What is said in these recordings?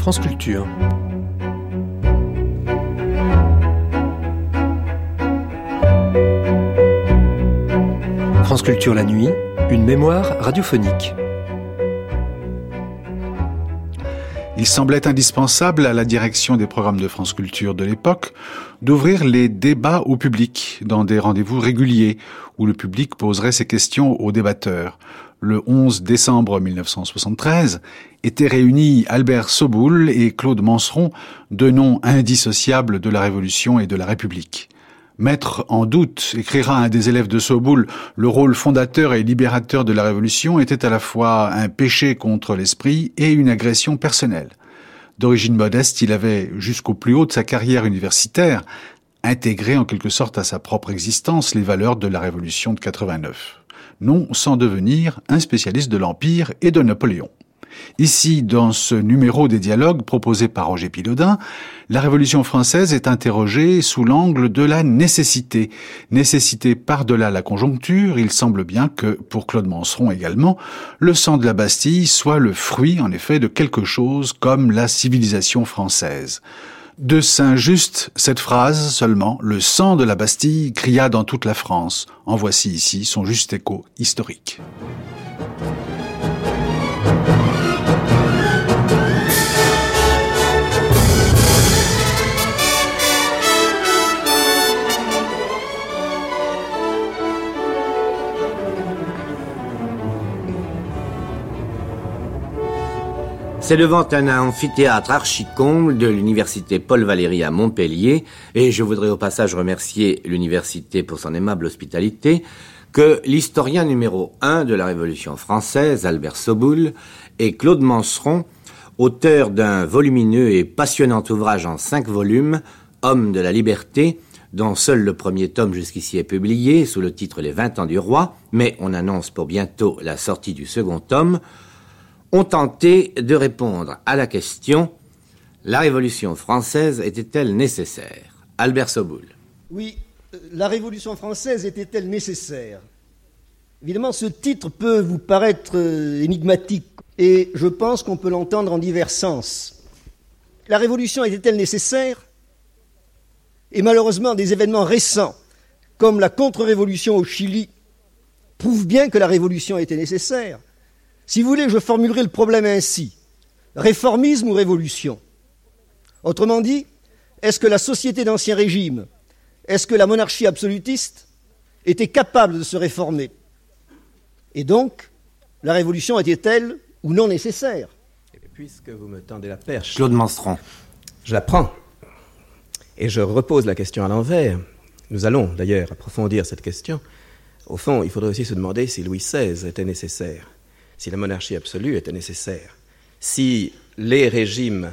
France Culture. France Culture la nuit, une mémoire radiophonique. Il semblait indispensable à la direction des programmes de France Culture de l'époque d'ouvrir les débats au public dans des rendez-vous réguliers où le public poserait ses questions aux débatteurs. Le 11 décembre 1973 étaient réunis Albert Soboul et Claude Manseron, deux noms indissociables de la Révolution et de la République. Mettre en doute, écrira un des élèves de Soboul, le rôle fondateur et libérateur de la Révolution était à la fois un péché contre l'esprit et une agression personnelle. D'origine modeste, il avait, jusqu'au plus haut de sa carrière universitaire, intégré en quelque sorte à sa propre existence les valeurs de la Révolution de 89. Non sans devenir un spécialiste de l'Empire et de Napoléon. Ici, dans ce numéro des dialogues proposé par Roger Pilaudin, la Révolution française est interrogée sous l'angle de la nécessité. Nécessité par-delà la conjoncture, il semble bien que, pour Claude Manseron également, le sang de la Bastille soit le fruit, en effet, de quelque chose comme la civilisation française. De Saint-Just, cette phrase seulement, le sang de la Bastille cria dans toute la France. En voici ici son juste écho historique. C'est devant un amphithéâtre archicomble de l'université Paul Valéry à Montpellier, et je voudrais au passage remercier l'université pour son aimable hospitalité, que l'historien numéro un de la Révolution française, Albert Soboul, et Claude Manseron, auteur d'un volumineux et passionnant ouvrage en cinq volumes, Homme de la liberté, dont seul le premier tome jusqu'ici est publié, sous le titre Les Vingt ans du roi, mais on annonce pour bientôt la sortie du second tome, ont tenté de répondre à la question La Révolution française était-elle nécessaire? Albert Soboul. Oui, euh, la Révolution française était-elle nécessaire? Évidemment, ce titre peut vous paraître euh, énigmatique et je pense qu'on peut l'entendre en divers sens. La Révolution était-elle nécessaire? Et malheureusement, des événements récents, comme la contre-révolution au Chili, prouvent bien que la Révolution était nécessaire. Si vous voulez, je formulerai le problème ainsi. Réformisme ou révolution? Autrement dit, est-ce que la société d'Ancien Régime, est-ce que la monarchie absolutiste était capable de se réformer? Et donc, la révolution était-elle ou non nécessaire? Et Puisque vous me tendez la perche. Claude Manstron. Je la prends. Et je repose la question à l'envers. Nous allons d'ailleurs approfondir cette question. Au fond, il faudrait aussi se demander si Louis XVI était nécessaire si la monarchie absolue était nécessaire, si les régimes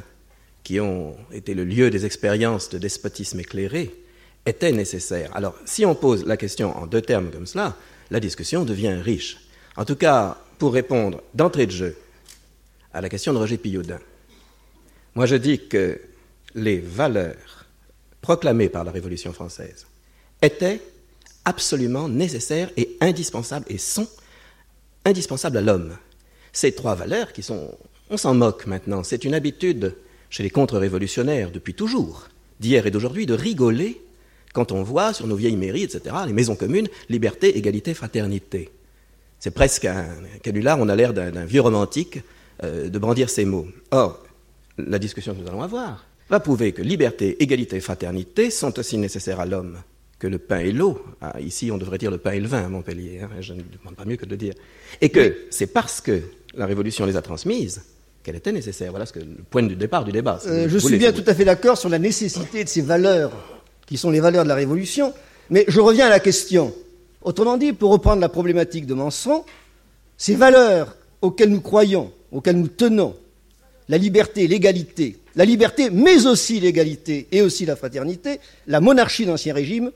qui ont été le lieu des expériences de despotisme éclairé étaient nécessaires. Alors, si on pose la question en deux termes comme cela, la discussion devient riche. En tout cas, pour répondre d'entrée de jeu à la question de Roger Pillaudin, moi je dis que les valeurs proclamées par la Révolution française étaient absolument nécessaires et indispensables et sont indispensable à l'homme. Ces trois valeurs qui sont... On s'en moque maintenant. C'est une habitude chez les contre-révolutionnaires depuis toujours, d'hier et d'aujourd'hui, de rigoler quand on voit sur nos vieilles mairies, etc., les maisons communes, liberté, égalité, fraternité. C'est presque un, canular, on a l'air d'un vieux romantique euh, de brandir ces mots. Or, la discussion que nous allons avoir va prouver que liberté, égalité, fraternité sont aussi nécessaires à l'homme que le pain et l'eau. Ah, ici, on devrait dire le pain et le vin à Montpellier. Hein, je ne demande pas mieux que de le dire. Et que c'est parce que la Révolution les a transmises qu'elle était nécessaire. Voilà ce que, le point du départ du débat. Euh, je suis bien tout à fait d'accord sur la nécessité de ces valeurs, qui sont les valeurs de la Révolution. Mais je reviens à la question. Autrement dit, pour reprendre la problématique de Manson, ces valeurs auxquelles nous croyons, auxquelles nous tenons, la liberté, l'égalité, la liberté, mais aussi l'égalité et aussi la fraternité, la monarchie d'Ancien Régime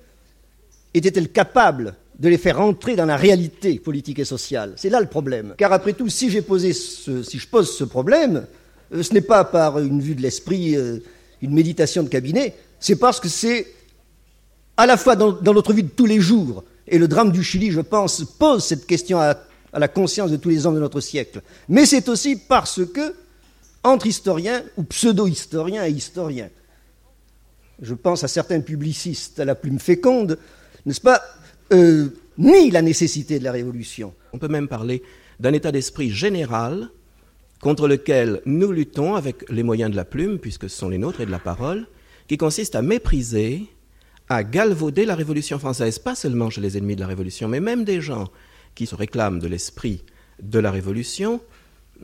était-elle capable de les faire entrer dans la réalité politique et sociale? C'est là le problème. Car après tout, si, posé si je pose ce problème, euh, ce n'est pas par une vue de l'esprit, euh, une méditation de cabinet, c'est parce que c'est à la fois dans, notre vie de tous les jours, et le drame du Chili, je pense, pose cette question à la conscience de tous les hommes de notre siècle, mais c'est aussi parce que entre historiens ou pseudo-historiens et historiens. Je pense à certains publicistes à la plume féconde, n'est-ce pas, euh, la nécessité de la révolution. On peut même parler d'un état d'esprit général contre lequel nous luttons avec les moyens de la plume, puisque ce sont les nôtres, et de la parole, qui consiste à mépriser, à galvauder la Révolution française, pas seulement chez les ennemis de la Révolution, mais même des gens qui se réclament de l'esprit de la Révolution,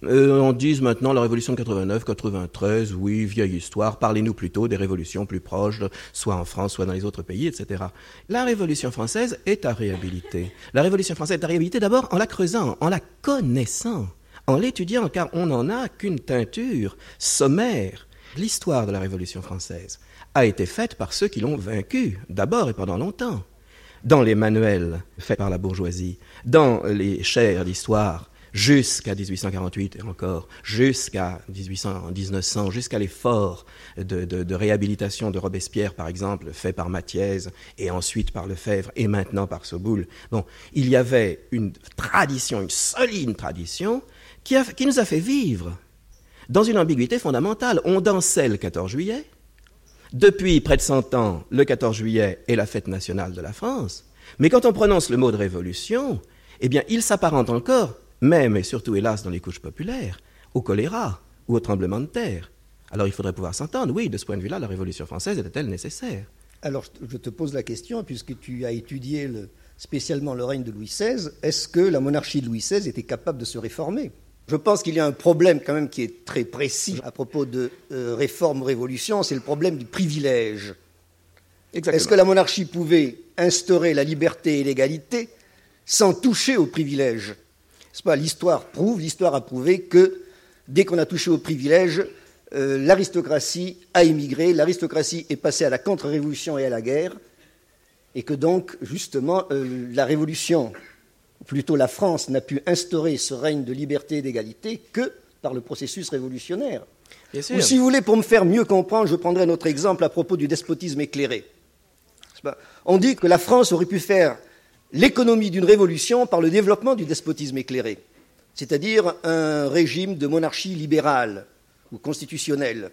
euh, on dit maintenant la révolution de 89, 93, oui, vieille histoire, parlez-nous plutôt des révolutions plus proches, soit en France, soit dans les autres pays, etc. La révolution française est à réhabiliter. La révolution française est à réhabiliter d'abord en la creusant, en la connaissant, en l'étudiant, car on n'en a qu'une teinture sommaire. L'histoire de la révolution française a été faite par ceux qui l'ont vaincue, d'abord et pendant longtemps. Dans les manuels faits par la bourgeoisie, dans les chaires d'histoire jusqu'à 1848 et encore, jusqu'à 1900, jusqu'à l'effort de, réhabilitation de Robespierre, par exemple, fait par Mathiez et ensuite par Lefebvre et maintenant par Soboul. Bon, il y avait une tradition, une solide tradition, qui, qui nous a fait vivre dans une ambiguïté fondamentale. On dansait le 14 juillet. Depuis près de 100 ans, le 14 juillet est la fête nationale de la France. Mais quand on prononce le mot de révolution, eh bien, il s'apparente encore même et surtout hélas dans les couches populaires, au choléra ou au tremblement de terre. Alors il faudrait pouvoir s'entendre, oui, de ce point de vue-là, la Révolution française était-elle nécessaire? Alors je te pose la question, puisque tu as étudié spécialement le règne de Louis XVI, est-ce que la monarchie de Louis XVI était capable de se réformer? Je pense qu'il y a un problème quand même qui est très précis à propos de euh, réforme-révolution, c'est le problème du privilège. Est-ce que la monarchie pouvait instaurer la liberté et l'égalité sans toucher au privilège? L'histoire prouve, l'histoire a prouvé que dès qu'on a touché aux privilèges, euh, l'aristocratie a émigré, l'aristocratie est passée à la contre-révolution et à la guerre, et que donc, justement, euh, la révolution, plutôt la France, n'a pu instaurer ce règne de liberté et d'égalité que par le processus révolutionnaire. Ou si vous voulez, pour me faire mieux comprendre, je prendrai un autre exemple à propos du despotisme éclairé. On dit que la France aurait pu faire l'économie d'une révolution par le développement du despotisme éclairé, c'est-à-dire un régime de monarchie libérale ou constitutionnelle.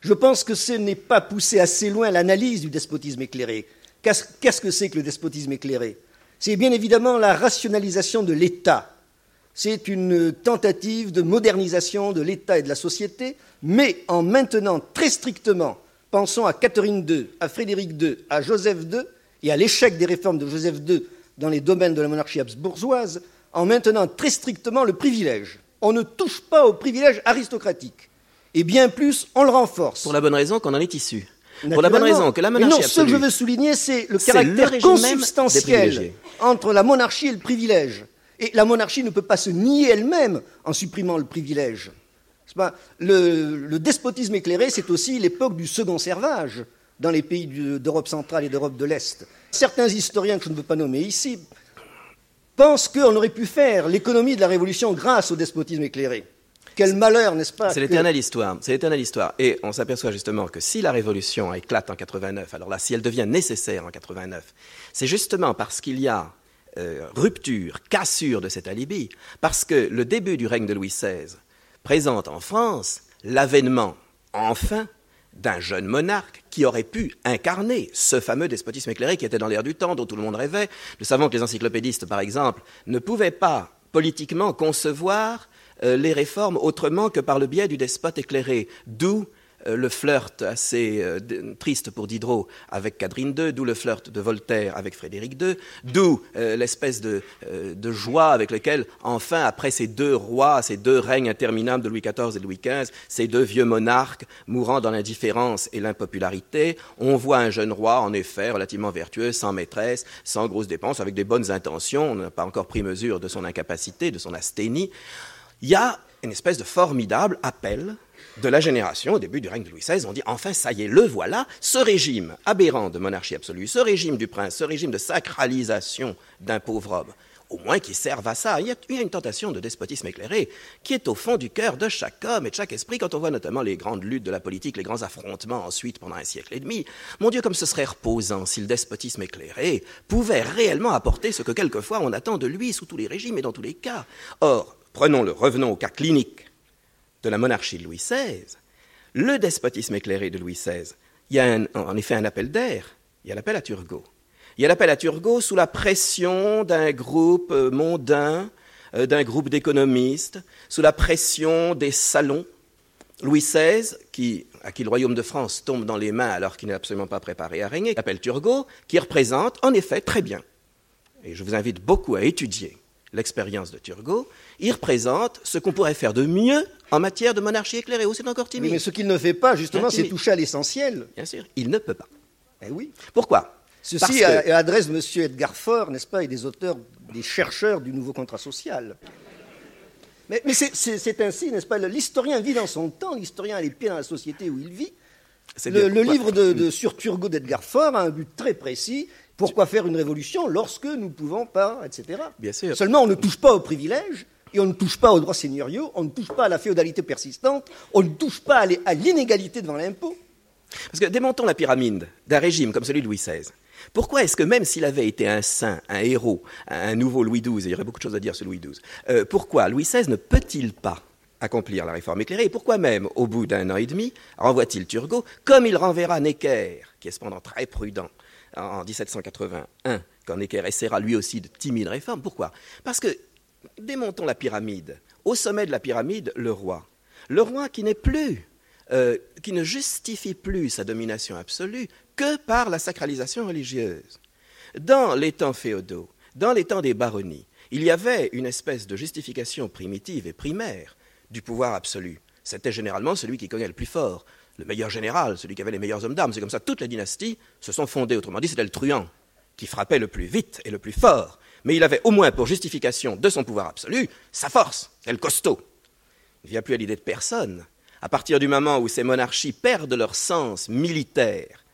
Je pense que ce n'est pas poussé assez loin l'analyse du despotisme éclairé. Qu'est-ce que c'est que le despotisme éclairé? C'est bien évidemment la rationalisation de l'État. C'est une tentative de modernisation de l'État et de la société, mais en maintenant très strictement, pensons à Catherine II, à Frédéric II, à Joseph II, et à l'échec des réformes de Joseph II dans les domaines de la monarchie habsbourgeoise en maintenant très strictement le privilège. On ne touche pas au privilège aristocratique. Et bien plus, on le renforce. Pour la bonne raison qu'on en est issu. Pour la bonne raison que la monarchie non, ce que je veux souligner, c'est le caractère consubstantiel entre la monarchie et le privilège. Et la monarchie ne peut pas se nier elle-même en supprimant le privilège. Le, le despotisme éclairé, c'est aussi l'époque du second servage dans les pays d'Europe centrale et d'Europe de l'Est. Certains historiens que je ne veux pas nommer ici pensent qu'on aurait pu faire l'économie de la Révolution grâce au despotisme éclairé. Quel malheur, n'est-ce pas C'est l'éternelle histoire. C'est l'éternelle histoire. Et on s'aperçoit justement que si la révolution éclate en 89, alors là, si elle devient nécessaire en 89, c'est justement parce qu'il y a euh, rupture, cassure de cet alibi, parce que le début du règne de Louis XVI présente en France l'avènement, enfin, d'un jeune monarque qui aurait pu incarner ce fameux despotisme éclairé qui était dans l'air du temps, dont tout le monde rêvait. Nous savons que les encyclopédistes, par exemple, ne pouvaient pas politiquement concevoir euh, les réformes autrement que par le biais du despote éclairé, d'où le flirt assez euh, triste pour Diderot avec Catherine II, d'où le flirt de Voltaire avec Frédéric II, d'où euh, l'espèce de, joie avec laquelle, enfin, après ces deux rois, ces deux règnes interminables de Louis XIV et Louis XV, ces deux vieux monarques mourant dans l'indifférence et l'impopularité, on voit un jeune roi, en effet, relativement vertueux, sans maîtresse, sans grosses dépenses, avec des bonnes intentions, on n'a pas encore pris mesure de son incapacité, de son asthénie. Il y a une espèce de formidable appel de la génération au début du règne de Louis XVI. On dit enfin, ça y est, le voilà, ce régime aberrant de monarchie absolue, ce régime du prince, ce régime de sacralisation d'un pauvre homme, au moins qui servent à ça. Il y, a, une tentation de despotisme éclairé qui est au fond du cœur de chaque homme et de chaque esprit quand on voit notamment les grandes luttes de la politique, les grands affrontements ensuite pendant un siècle et demi. Mon Dieu, comme ce serait reposant si le despotisme éclairé pouvait réellement apporter ce que quelquefois on attend de lui sous tous les régimes et dans tous les cas. Or, prenons-le, revenons au cas clinique de la monarchie de Louis XVI, le despotisme éclairé de Louis XVI, il y a en effet un appel d'air, il y a l'appel à Turgot. Il y a l'appel à Turgot sous la pression d'un groupe euh, mondain, euh, d'un groupe d'économistes, sous la pression des salons. Louis XVI, qui, à qui le royaume de France tombe dans les mains alors qu'il n'est absolument pas préparé à régner, appelle Turgot, qui représente en effet très bien, et je vous invite beaucoup à étudier l'expérience de Turgot, il représente ce qu'on pourrait faire de mieux en matière de monarchie éclairée. Oh, c'est encore timide. mais ce qu'il ne fait pas, justement, c'est toucher à l'essentiel. Bien sûr, il ne peut pas. Eh oui. Pourquoi? Ceci adresse M. Edgar Faure, n'est-ce pas, et des auteurs, des chercheurs du nouveau contrat social. Mais, c'est ainsi, n'est-ce pas L'historien vit dans son temps, l'historien a les pieds dans la société où il vit. Le, livre de, sur Turgot d'Edgar Faure a un but très précis. Pourquoi faire une révolution lorsque nous ne pouvons pas, etc. Bien sûr. Seulement, on ne touche pas aux privilèges, et on ne touche pas aux droits seigneuriaux, on ne touche pas à la féodalité persistante, on ne touche pas à l'inégalité devant l'impôt. Parce que démontons la pyramide d'un régime comme celui de Louis XVI. Pourquoi est-ce que même s'il avait été un saint, un héros, un nouveau Louis XII, et il y aurait beaucoup de choses à dire sur Louis XII, euh, pourquoi Louis XVI ne peut-il pas accomplir la réforme éclairée? Et pourquoi même, au bout d'un an et demi, renvoie-t-il Turgot, comme il renverra Necker, qui est cependant très prudent, en 1781, quand Necker essaiera lui aussi de timides réformes Pourquoi? Parce que, démontons la pyramide, au sommet de la pyramide, le roi. Le roi qui n'est plus euh, qui ne justifie plus sa domination absolue que par la sacralisation religieuse. Dans les temps féodaux, dans les temps des baronnies, il y avait une espèce de justification primitive et primaire du pouvoir absolu. C'était généralement celui qui connaît le plus fort, le meilleur général, celui qui avait les meilleurs hommes d'armes. C'est comme ça toutes les dynasties se sont fondées. Autrement dit, c'était le truand qui frappait le plus vite et le plus fort. Mais il avait au moins pour justification de son pouvoir absolu sa force, c'est le costaud. Il ne vient plus à l'idée de personne à partir du moment où ces monarchies perdent leur sens militaire,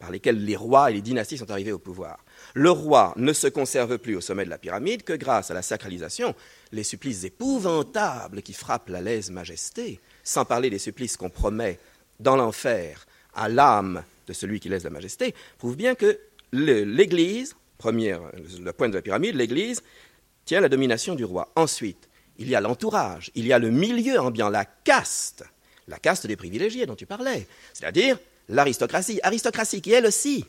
par lesquels les rois et les dynasties sont arrivés au pouvoir, le roi ne se conserve plus au sommet de la pyramide que grâce à la sacralisation, les supplices épouvantables qui frappent la lèse-majesté, sans parler des supplices qu'on promet dans l'enfer à l'âme de celui qui laisse la majesté, prouvent bien que l'Église, première, le point de la pyramide, l'Église tient la domination du roi. Ensuite, il y a l'entourage, il y a le milieu ambiant, la caste, la caste des privilégiés dont tu parlais, c'est-à-dire l'aristocratie. Aristocratie qui, elle aussi,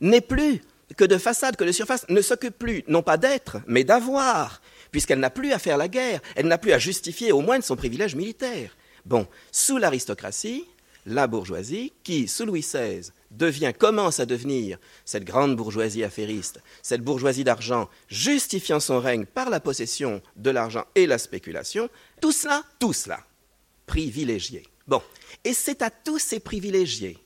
n'est plus que de façade, que de surface, ne s'occupe plus, non pas d'être, mais d'avoir, puisqu'elle n'a plus à faire la guerre, elle n'a plus à justifier au moins de son privilège militaire. Bon, sous l'aristocratie, la bourgeoisie, qui, sous Louis XVI, devient, commence à devenir cette grande bourgeoisie affairiste, cette bourgeoisie d'argent, justifiant son règne par la possession de l'argent et la spéculation, tout cela, tout cela, privilégié. Bon, et c'est à tous ces privilégiés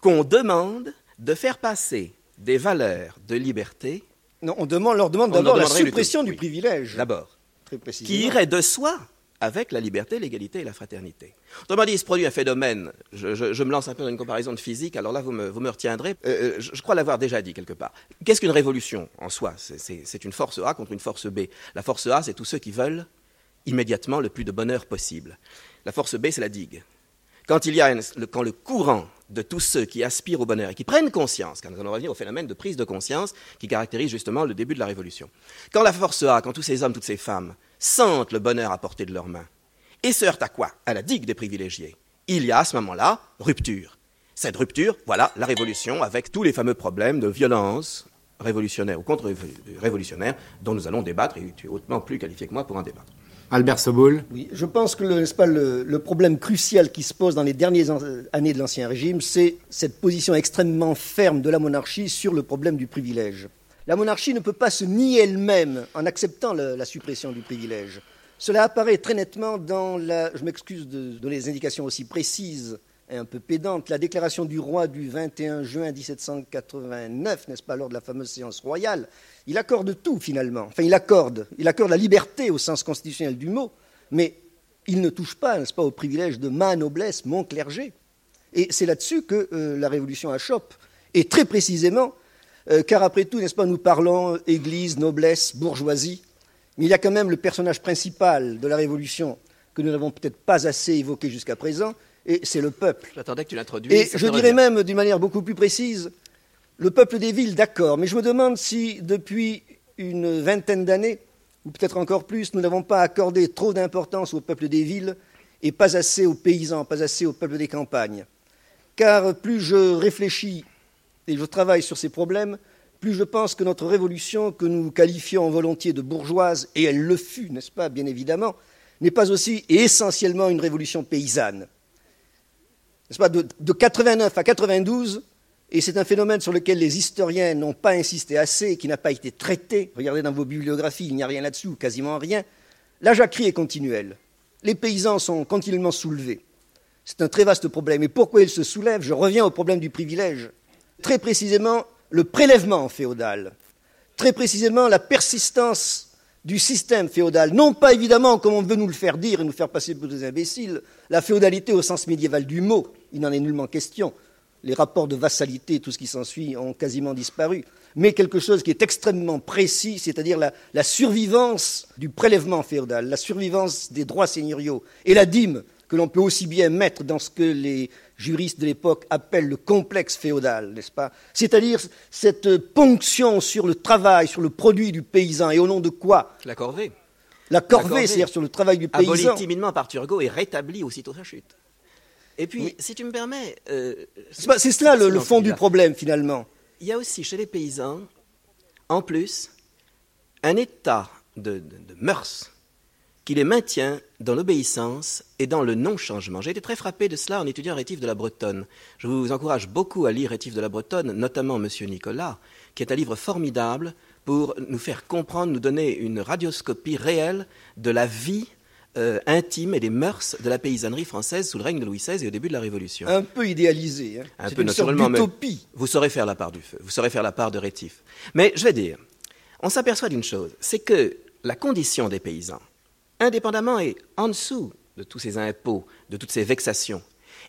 qu'on demande de faire passer des valeurs de liberté. Non, on demande, leur demande d'abord la suppression du privilège. D'abord. Qui irait de soi avec la liberté, l'égalité et la fraternité. Autrement dit, il se produit un phénomène, je, me lance un peu dans une comparaison de physique, alors là vous me, retiendrez, euh, euh, je, crois l'avoir déjà dit quelque part. Qu'est-ce qu'une révolution en soi? C'est une force A contre une force B. La force A, c'est tous ceux qui veulent immédiatement le plus de bonheur possible. La force B, c'est la digue. Quand quand le courant de tous ceux qui aspirent au bonheur et qui prennent conscience, quand nous allons revenir au phénomène de prise de conscience qui caractérise justement le début de la Révolution, quand la force A, quand tous ces hommes, toutes ces femmes sentent le bonheur à portée de leurs mains, et se heurtent à quoi? À la digue des privilégiés, il y a à ce moment-là rupture. Cette rupture, voilà la Révolution avec tous les fameux problèmes de violence révolutionnaire ou contre-révolutionnaire dont nous allons débattre, et tu es hautement plus qualifié que moi pour en débattre. Albert Soboul Oui, je pense que le, pas, le, problème crucial qui se pose dans les dernières années de l'Ancien Régime, c'est cette position extrêmement ferme de la monarchie sur le problème du privilège. La monarchie ne peut pas se nier elle-même en acceptant la, suppression du privilège. Cela apparaît très nettement dans la. Je m'excuse de donner des indications aussi précises et un peu pédantes. La déclaration du roi du 21 juin 1789, n'est-ce pas, lors de la fameuse séance royale, il accorde tout finalement. Enfin, il accorde, il accorde la liberté au sens constitutionnel du mot, mais il ne touche pas, n'est-ce pas, au privilège de ma noblesse, mon clergé. Et c'est là-dessus que euh, la révolution achoppe. Et très précisément, euh, car après tout, n'est-ce pas, nous parlons Église, noblesse, bourgeoisie, mais il y a quand même le personnage principal de la révolution que nous n'avons peut-être pas assez évoqué jusqu'à présent, et c'est le peuple. J'attendais que tu l'introduises. Et je dirais même, d'une manière beaucoup plus précise, le peuple des villes, d'accord, mais je me demande si depuis une vingtaine d'années, ou peut-être encore plus, nous n'avons pas accordé trop d'importance au peuple des villes et pas assez aux paysans, pas assez au peuple des campagnes. Car plus je réfléchis et je travaille sur ces problèmes, plus je pense que notre révolution, que nous qualifions volontiers de bourgeoise, et elle le fut, n'est-ce pas, bien évidemment, n'est pas aussi et essentiellement une révolution paysanne. N'est-ce pas, de, de 89 à 92, et c'est un phénomène sur lequel les historiens n'ont pas insisté assez qui n'a pas été traité. Regardez dans vos bibliographies, il n'y a rien là-dessous, quasiment rien. La jacquerie est continuelle. Les paysans sont continuellement soulevés. C'est un très vaste problème. Et pourquoi ils se soulèvent? Je reviens au problème du privilège. Très précisément, le prélèvement féodal. Très précisément, la persistance du système féodal. Non pas évidemment, comme on veut nous le faire dire et nous faire passer pour des imbéciles, la féodalité au sens médiéval du mot. Il n'en est nullement question les rapports de vassalité, tout ce qui s'ensuit, ont quasiment disparu, mais quelque chose qui est extrêmement précis, c'est-à-dire la, la, survivance du prélèvement féodal, la survivance des droits seigneuriaux et la dîme que l'on peut aussi bien mettre dans ce que les juristes de l'époque appellent le complexe féodal, n'est-ce pas? C'est-à-dire cette ponction sur le travail, sur le produit du paysan, et au nom de quoi? La corvée. La corvée, c'est-à-dire sur le travail du paysan. Abolie timidement par Turgot et rétablie aussitôt sa chute. Et puis, oui. si tu me permets. Euh, c'est cela le, le fond du problème, finalement. Il y a aussi chez les paysans, en plus, un état de, de, de mœurs qui les maintient dans l'obéissance et dans le non-changement. J'ai été très frappé de cela en étudiant Rétif de la Bretonne. Je vous encourage beaucoup à lire Rétif de la Bretonne, notamment Monsieur Nicolas, qui est un livre formidable pour nous faire comprendre, nous donner une radioscopie réelle de la vie euh, intime et des mœurs de la paysannerie française sous le règne de Louis XVI et au début de la Révolution. Un peu idéalisé. Hein. Un peu une naturellement, mais vous saurez faire la part du feu, vous saurez faire la part de rétif. Mais je vais dire, on s'aperçoit d'une chose, c'est que la condition des paysans, indépendamment et en dessous de tous ces impôts, de toutes ces vexations,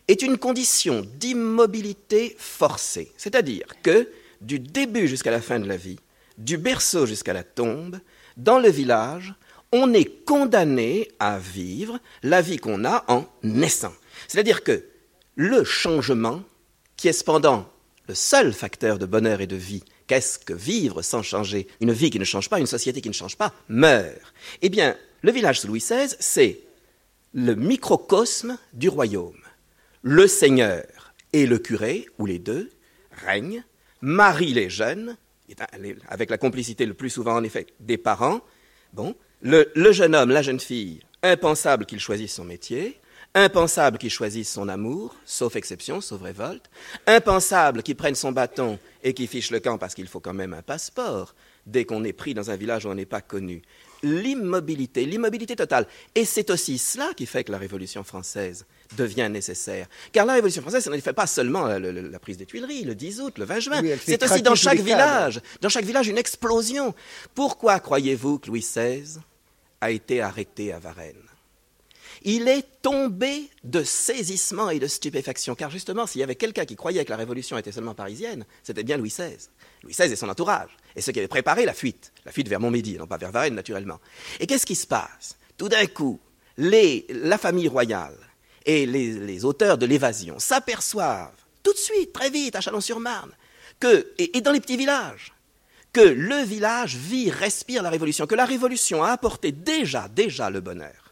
est une condition d'immobilité forcée. C'est-à-dire que du début jusqu'à la fin de la vie, du berceau jusqu'à la tombe, dans le village, on est condamné à vivre la vie qu'on a en naissant. C'est-à-dire que le changement, qui est cependant le seul facteur de bonheur et de vie, qu'est-ce que vivre sans changer Une vie qui ne change pas, une société qui ne change pas, meurt. Eh bien, le village sous Louis XVI, c'est le microcosme du royaume. Le seigneur et le curé, ou les deux, règnent, marient les jeunes, avec la complicité le plus souvent en effet des parents, bon, le, le, jeune homme, la jeune fille, impensable qu'il choisisse son métier, impensable qu'il choisisse son amour, sauf exception, sauf révolte, impensable qu'il prenne son bâton et qu'il fiche le camp parce qu'il faut quand même un passeport dès qu'on est pris dans un village où on n'est pas connu. L'immobilité, l'immobilité totale. Et c'est aussi cela qui fait que la Révolution française devient nécessaire. Car la Révolution française, ça ne fait pas seulement la, la, la, prise des Tuileries, le 10 août, le 20 juin. Oui, c'est aussi dans chaque village, dans chaque village, une explosion. Pourquoi croyez-vous que Louis XVI a été arrêté à Varennes il est tombé de saisissement et de stupéfaction, car justement, s'il y avait quelqu'un qui croyait que la révolution était seulement parisienne, c'était bien Louis XVI. Louis XVI et son entourage, et ceux qui avaient préparé la fuite, la fuite vers Montmédy, non pas vers Varennes naturellement. Et qu'est-ce qui se passe? Tout d'un coup, la famille royale et les, auteurs de l'évasion s'aperçoivent tout de suite, très vite, à Chalon-sur-Marne, que, et dans les petits villages, que le village vit, respire la révolution, que la révolution a apporté déjà, déjà le bonheur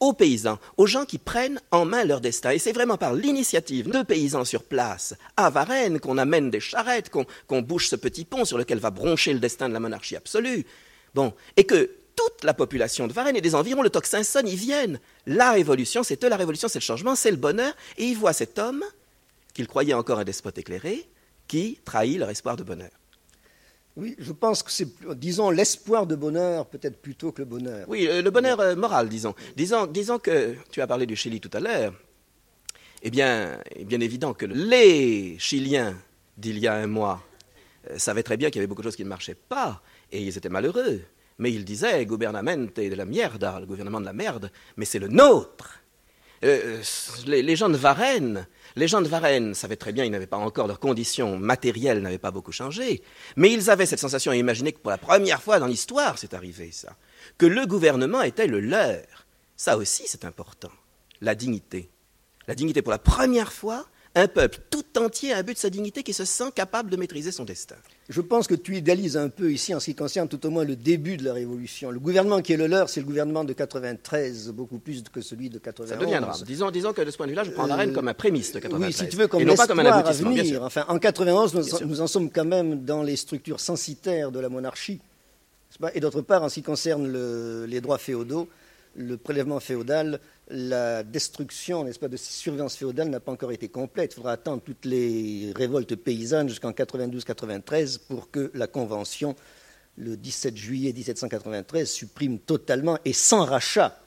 aux paysans, aux gens qui prennent en main leur destin. Et c'est vraiment par l'initiative de paysans sur place, à Varennes, qu'on amène des charrettes, qu'on qu bouge ce petit pont sur lequel va broncher le destin de la monarchie absolue. Bon, et que toute la population de Varennes et des environs, le tocsin sonne, ils viennent. La révolution, c'est eux, la révolution, c'est le changement, c'est le bonheur. Et ils voient cet homme, qu'ils croyaient encore un despote éclairé, qui trahit leur espoir de bonheur. Oui, je pense que c'est, disons, l'espoir de bonheur peut-être plutôt que le bonheur. Oui, euh, le bonheur euh, moral, disons. disons. Que tu as parlé du Chili tout à l'heure. Eh bien, est bien évident que les Chiliens d'il y a un mois euh, savaient très bien qu'il y avait beaucoup de choses qui ne marchaient pas et ils étaient malheureux. Mais ils disaient gouvernement de la mierda, le gouvernement de la merde, mais c'est le nôtre. Euh, les, les gens de Varennes les gens de Varennes savaient très bien, ils n'avaient pas encore leurs conditions matérielles n'avaient pas beaucoup changé, mais ils avaient cette sensation à imaginer que pour la première fois dans l'histoire, c'est arrivé ça, que le gouvernement était le leur. Ça aussi, c'est important. La dignité. La dignité pour la première fois un peuple tout entier a un but de sa dignité qui se sent capable de maîtriser son destin. Je pense que tu idéalises un peu ici en ce qui concerne tout au moins le début de la Révolution. Le gouvernement qui est le leur, c'est le gouvernement de 93, beaucoup plus que celui de 91. Ça deviendra. Disons, disons que de ce point de vue-là, je prends la reine comme un prémisse de 93. Oui, si tu veux, comme et non pas comme un aboutissement, à venir. Enfin, en 91, nous, nous, en sommes quand même dans les structures censitaires de la monarchie. Et d'autre part, en ce qui concerne le, les droits féodaux, le prélèvement féodal, la destruction, n'est-ce pas, de ces surveillances féodales n'a pas encore été complète. Il faudra attendre toutes les révoltes paysannes jusqu'en 92-93 pour que la Convention, le 17 juillet 1793, supprime totalement et sans rachat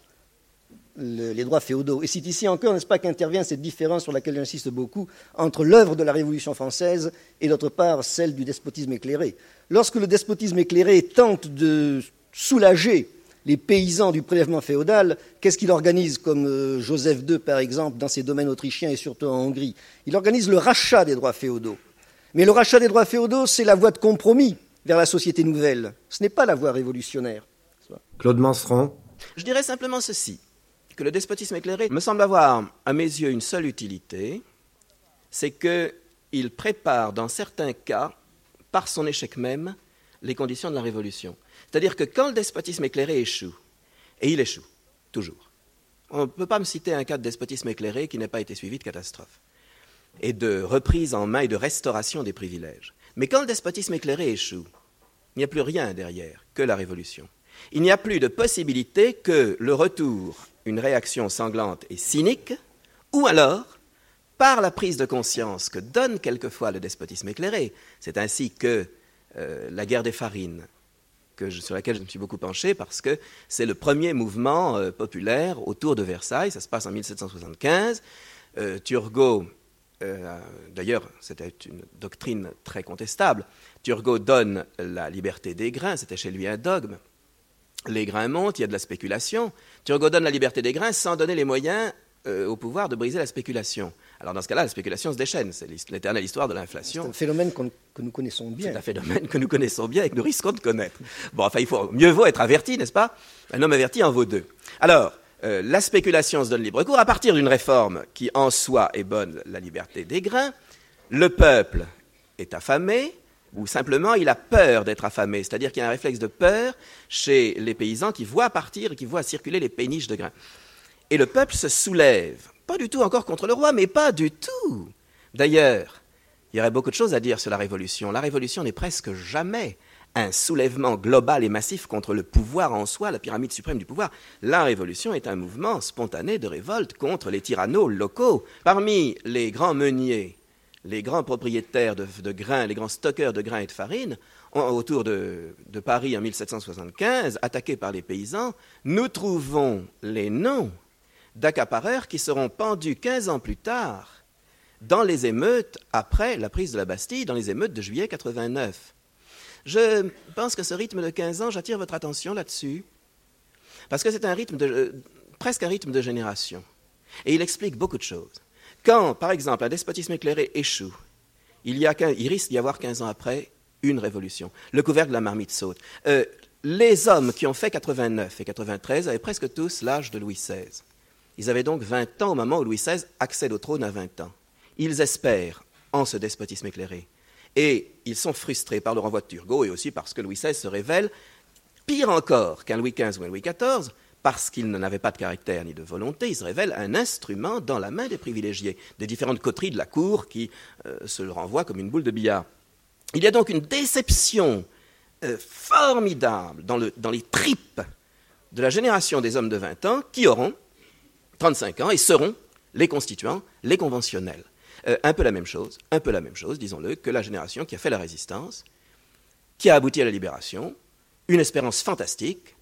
les droits féodaux. Et c'est ici encore, n'est-ce pas, qu'intervient cette différence sur laquelle j'insiste beaucoup entre l'œuvre de la Révolution française et d'autre part celle du despotisme éclairé. Lorsque le despotisme éclairé tente de soulager les paysans du prélèvement féodal, qu'est-ce qu'il organise comme euh, Joseph II, par exemple, dans ses domaines autrichiens et surtout en Hongrie? Il organise le rachat des droits féodaux. Mais le rachat des droits féodaux, c'est la voie de compromis vers la société nouvelle. Ce n'est pas la voie révolutionnaire. Claude Manseron Je dirais simplement ceci, que le despotisme éclairé me semble avoir, à mes yeux, une seule utilité, c'est qu'il prépare, dans certains cas, par son échec même, les conditions de la révolution. C'est-à-dire que quand le despotisme éclairé échoue, et il échoue, toujours, on ne peut pas me citer un cas de despotisme éclairé qui n'ait pas été suivi de catastrophe, et de reprise en main et de restauration des privilèges. Mais quand le despotisme éclairé échoue, il n'y a plus rien derrière que la révolution. Il n'y a plus de possibilité que le retour, une réaction sanglante et cynique, ou alors par la prise de conscience que donne quelquefois le despotisme éclairé. C'est ainsi que euh, la guerre des farines, sur laquelle je me suis beaucoup penché parce que c'est le premier mouvement euh, populaire autour de Versailles. Ça se passe en 1775. Euh, Turgot, euh, d'ailleurs, c'était une doctrine très contestable. Turgot donne la liberté des grains, c'était chez lui un dogme. Les grains montent, il y a de la spéculation. Turgot donne la liberté des grains sans donner les moyens au pouvoir de briser la spéculation. Alors dans ce cas-là, la spéculation se déchaîne. C'est l'éternelle histoire de l'inflation. C'est un phénomène que nous connaissons bien. C'est un phénomène que nous connaissons bien et que nous risquons de connaître. Bon, enfin, il faut mieux vaut être averti, n'est-ce pas? Un homme averti en vaut deux. Alors, euh, la spéculation se donne libre cours à partir d'une réforme qui en soi est bonne, la liberté des grains. Le peuple est affamé, ou simplement il a peur d'être affamé, c'est-à-dire qu'il y a un réflexe de peur chez les paysans qui voient partir et qui voient circuler les péniches de grains. Et le peuple se soulève pas du tout encore contre le roi, mais pas du tout. D'ailleurs, il y aurait beaucoup de choses à dire sur la Révolution. La Révolution n'est presque jamais un soulèvement global et massif contre le pouvoir en soi, la pyramide suprême du pouvoir. La Révolution est un mouvement spontané de révolte contre les tyrannos locaux. Parmi les grands meuniers, les grands propriétaires de, grains, les grands stockeurs de grains et de farine, autour de, de Paris en 1775, attaqués par les paysans, nous trouvons les noms d'accapareurs qui seront pendus 15 ans plus tard dans les émeutes après la prise de la Bastille, dans les émeutes de juillet 89. Je pense que ce rythme de 15 ans, j'attire votre attention là-dessus, parce que c'est un rythme de, euh, presque un rythme de génération. Et il explique beaucoup de choses. Quand, par exemple, un despotisme éclairé échoue, il, risque d'y avoir 15 ans après une révolution. Le couvercle de la marmite saute. Euh, les hommes qui ont fait 89 et 93 avaient presque tous l'âge de Louis XVI. Ils avaient donc 20 ans au moment où Louis XVI accède au trône à 20 ans. Ils espèrent en ce despotisme éclairé. Et ils sont frustrés par le renvoi de Turgot et aussi parce que Louis XVI se révèle pire encore qu'un Louis XV ou un Louis XIV, parce qu'il n'avait pas de caractère ni de volonté, il se révèle un instrument dans la main des privilégiés, des différentes coteries de la cour qui euh, se le renvoient comme une boule de billard. Il y a donc une déception euh, formidable dans, dans les tripes de la génération des hommes de 20 ans qui auront, 35 ans et seront les constituants, les conventionnels. Euh, un peu la même chose, un peu la même chose, disons-le, que la génération qui a fait la résistance, qui a abouti à la libération, une espérance fantastique.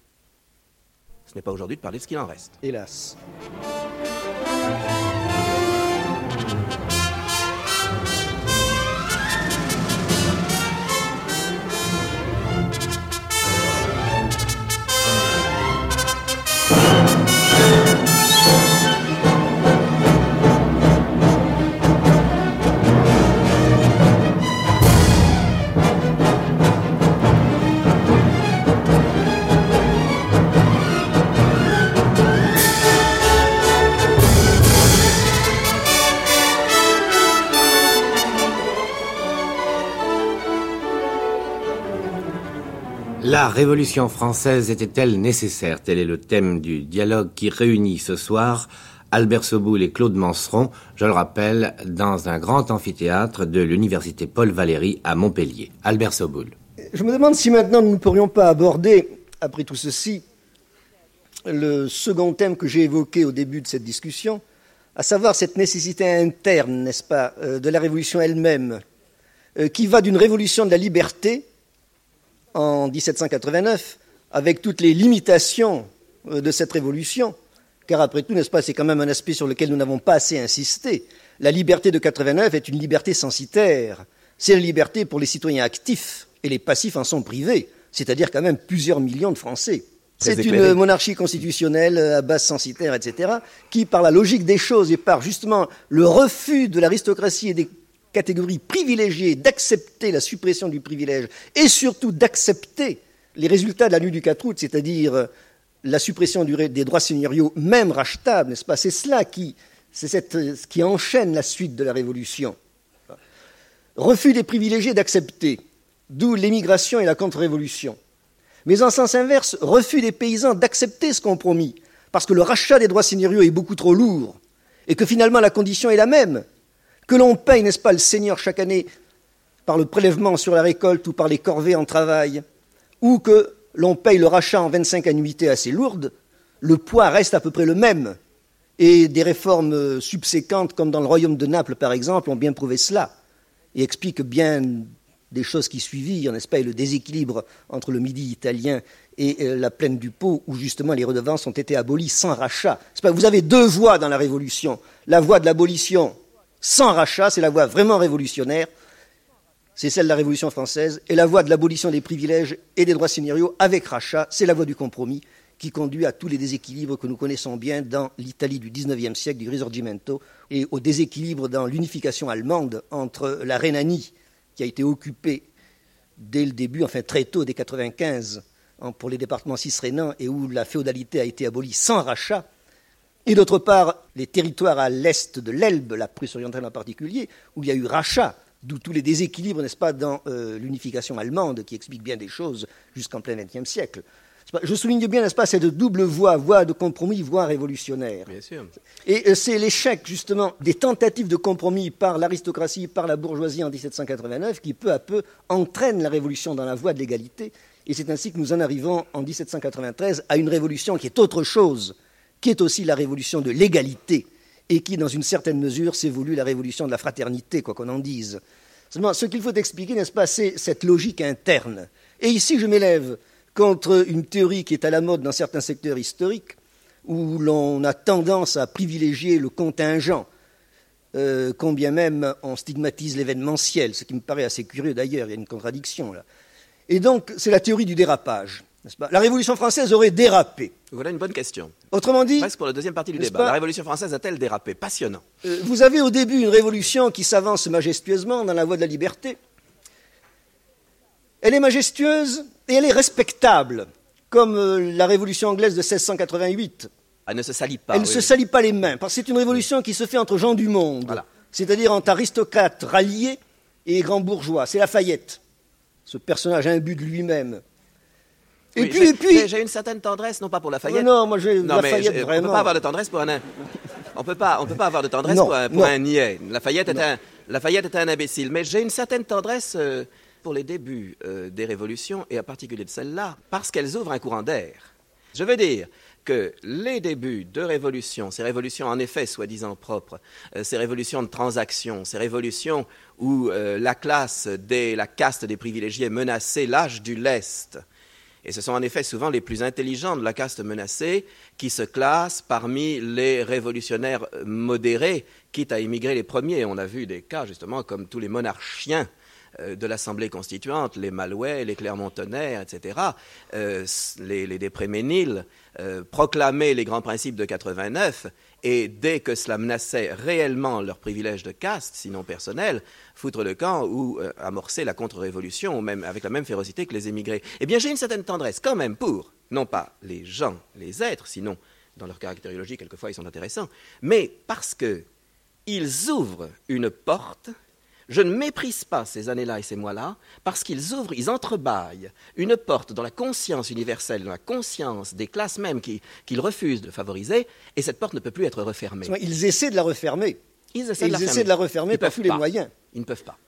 Ce n'est pas aujourd'hui de parler de ce qu'il en reste. Hélas. La Révolution française était-elle nécessaire? Tel est le thème du dialogue qui réunit ce soir Albert Soboul et Claude Manseron, je le rappelle, dans un grand amphithéâtre de l'université Paul Valéry à Montpellier. Albert Soboul. Je me demande si maintenant nous ne pourrions pas aborder, après tout ceci, le second thème que j'ai évoqué au début de cette discussion, à savoir cette nécessité interne, n'est-ce pas, euh, de la révolution elle-même, euh, qui va d'une révolution de la liberté en 1789, avec toutes les limitations euh, de cette révolution, car après tout, n'est-ce pas, c'est quand même un aspect sur lequel nous n'avons pas assez insisté. La liberté de 89 est une liberté censitaire. C'est la liberté pour les citoyens actifs, et les passifs en sont privés, c'est-à-dire quand même plusieurs millions de Français. C'est une monarchie constitutionnelle à base censitaire, etc., qui, par la logique des choses et par justement le refus de l'aristocratie et des catégories privilégiées d'accepter la suppression du privilège et surtout d'accepter les résultats de la nuit du 4 août, c'est-à-dire la suppression des droits seigneuriaux, même rachetables, n'est-ce pas? C'est cela qui, c'est ce qui enchaîne la suite de la Révolution. Refus des privilégiés d'accepter, d'où l'émigration et la contre-révolution. Mais en sens inverse, refus des paysans d'accepter ce compromis, parce que le rachat des droits seigneuriaux est beaucoup trop lourd, et que finalement la condition est la même, que l'on paye, n'est-ce pas, le seigneur chaque année par le prélèvement sur la récolte ou par les corvées en travail, ou que l'on paye le rachat en 25 annuités assez lourdes, le poids reste à peu près le même. Et des réformes subséquentes, comme dans le royaume de Naples par exemple, ont bien prouvé cela, et expliquent bien des choses qui suivirent, n'est-ce pas, et le déséquilibre entre le Midi italien et euh, la plaine du Pô, où justement les redevances ont été abolies sans rachat. Vous avez deux voies dans la Révolution. La voie de l'abolition sans rachat, c'est la voie vraiment révolutionnaire, c'est celle de la Révolution française, et la voie de l'abolition des privilèges et des droits seigneuriaux avec rachat, c'est la voie du compromis qui conduit à tous les déséquilibres que nous connaissons bien dans l'Italie du XIXe siècle, du Risorgimento, et au déséquilibre dans l'unification allemande entre la Rhénanie qui a été occupé dès le début, enfin très tôt, dès 95, pour les départements cisrénans, et où la féodalité a été abolie sans rachat, et d'autre part les territoires à l'est de l'Elbe, la Prusse orientale en particulier, où il y a eu rachat, d'où tous les déséquilibres, n'est-ce pas, dans euh, l'unification allemande, qui explique bien des choses jusqu'en plein XXe siècle. Je souligne bien, n'est-ce pas, cette double voie, voie de compromis, voie révolutionnaire. Bien sûr. Et euh, c'est l'échec, justement, des tentatives de compromis par l'aristocratie, par la bourgeoisie en 1789, qui peu à peu entraîne la révolution dans la voie de l'égalité. Et c'est ainsi que nous en arrivons en 1793 à une révolution qui est autre chose, qui est aussi la révolution de l'égalité, et qui, dans une certaine mesure, s'est voulu la révolution de la fraternité, quoi qu'on en dise. Seulement, ce qu'il faut expliquer, n'est-ce pas, c'est cette logique interne. Et ici, je m'élève contre une théorie qui est à la mode dans certains secteurs historiques, où l'on a tendance à privilégier le contingent, euh, combien même on stigmatise l'événementiel, ce qui me paraît assez curieux d'ailleurs, il y a une contradiction là. Et donc, c'est la théorie du dérapage. Pas la Révolution française aurait dérapé. Voilà une bonne question. Autrement dit. Presque pour la deuxième partie du débat. la Révolution française a-t-elle dérapé Passionnant. Euh, vous avez au début une révolution qui s'avance majestueusement dans la voie de la liberté. Elle est majestueuse et elle est respectable, comme euh, la révolution anglaise de 1688. Elle ne se salit pas. Elle ne se salit pas les mains, parce que c'est une révolution qui se fait entre gens du monde, c'est-à-dire entre aristocrates ralliés et grands bourgeois. C'est Lafayette, ce personnage imbu de lui-même. Et puis, et puis... J'ai une certaine tendresse, non pas pour Lafayette. Non, moi j'ai Lafayette vraiment. On ne peut pas avoir de tendresse pour un... On peut pas, on peut pas avoir de tendresse pour, un, pour un, niais. Lafayette est un, Lafayette est un imbécile. Mais j'ai une certaine tendresse... Euh, pour les débuts euh, des révolutions, et en particulier de celle-là, parce qu'elles ouvrent un courant d'air. Je veux dire que les débuts de révolutions, ces révolutions en effet soi-disant propres, euh, ces révolutions de transactions, ces révolutions où la classe des, la caste des privilégiés menaçait l'âge du lest, et ce sont en effet souvent les plus intelligents de la caste menacée qui se classent parmi les révolutionnaires modérés, quitte à immigrer les premiers. On a vu des cas justement comme tous les monarchiens euh, de l'Assemblée constituante, les Malouais, les Clermont-Tonnerre, etc., euh, les, les Despréménil, euh, proclamaient les grands principes de 89 et dès que cela menaçait réellement leur privilège de caste, sinon personnel, foutre le camp ou amorcer la contre-révolution, même avec la même férocité que les émigrés. Eh bien, j'ai une certaine tendresse quand même pour, non pas les gens, les êtres, sinon dans leur caractériologie, quelquefois ils sont intéressants, mais parce qu'ils ouvrent une porte Je ne méprise pas ces années-là et ces mois-là parce qu'ils ouvrent, ils entrebâillent une porte dans la conscience universelle, dans la conscience des classes mêmes qu'ils refusent de favoriser, et cette porte ne peut plus être refermée. Ils essaient de la refermer. Ils essaient, de, la essaient de, la refermer par tous les moyens. Ils ne peuvent pas.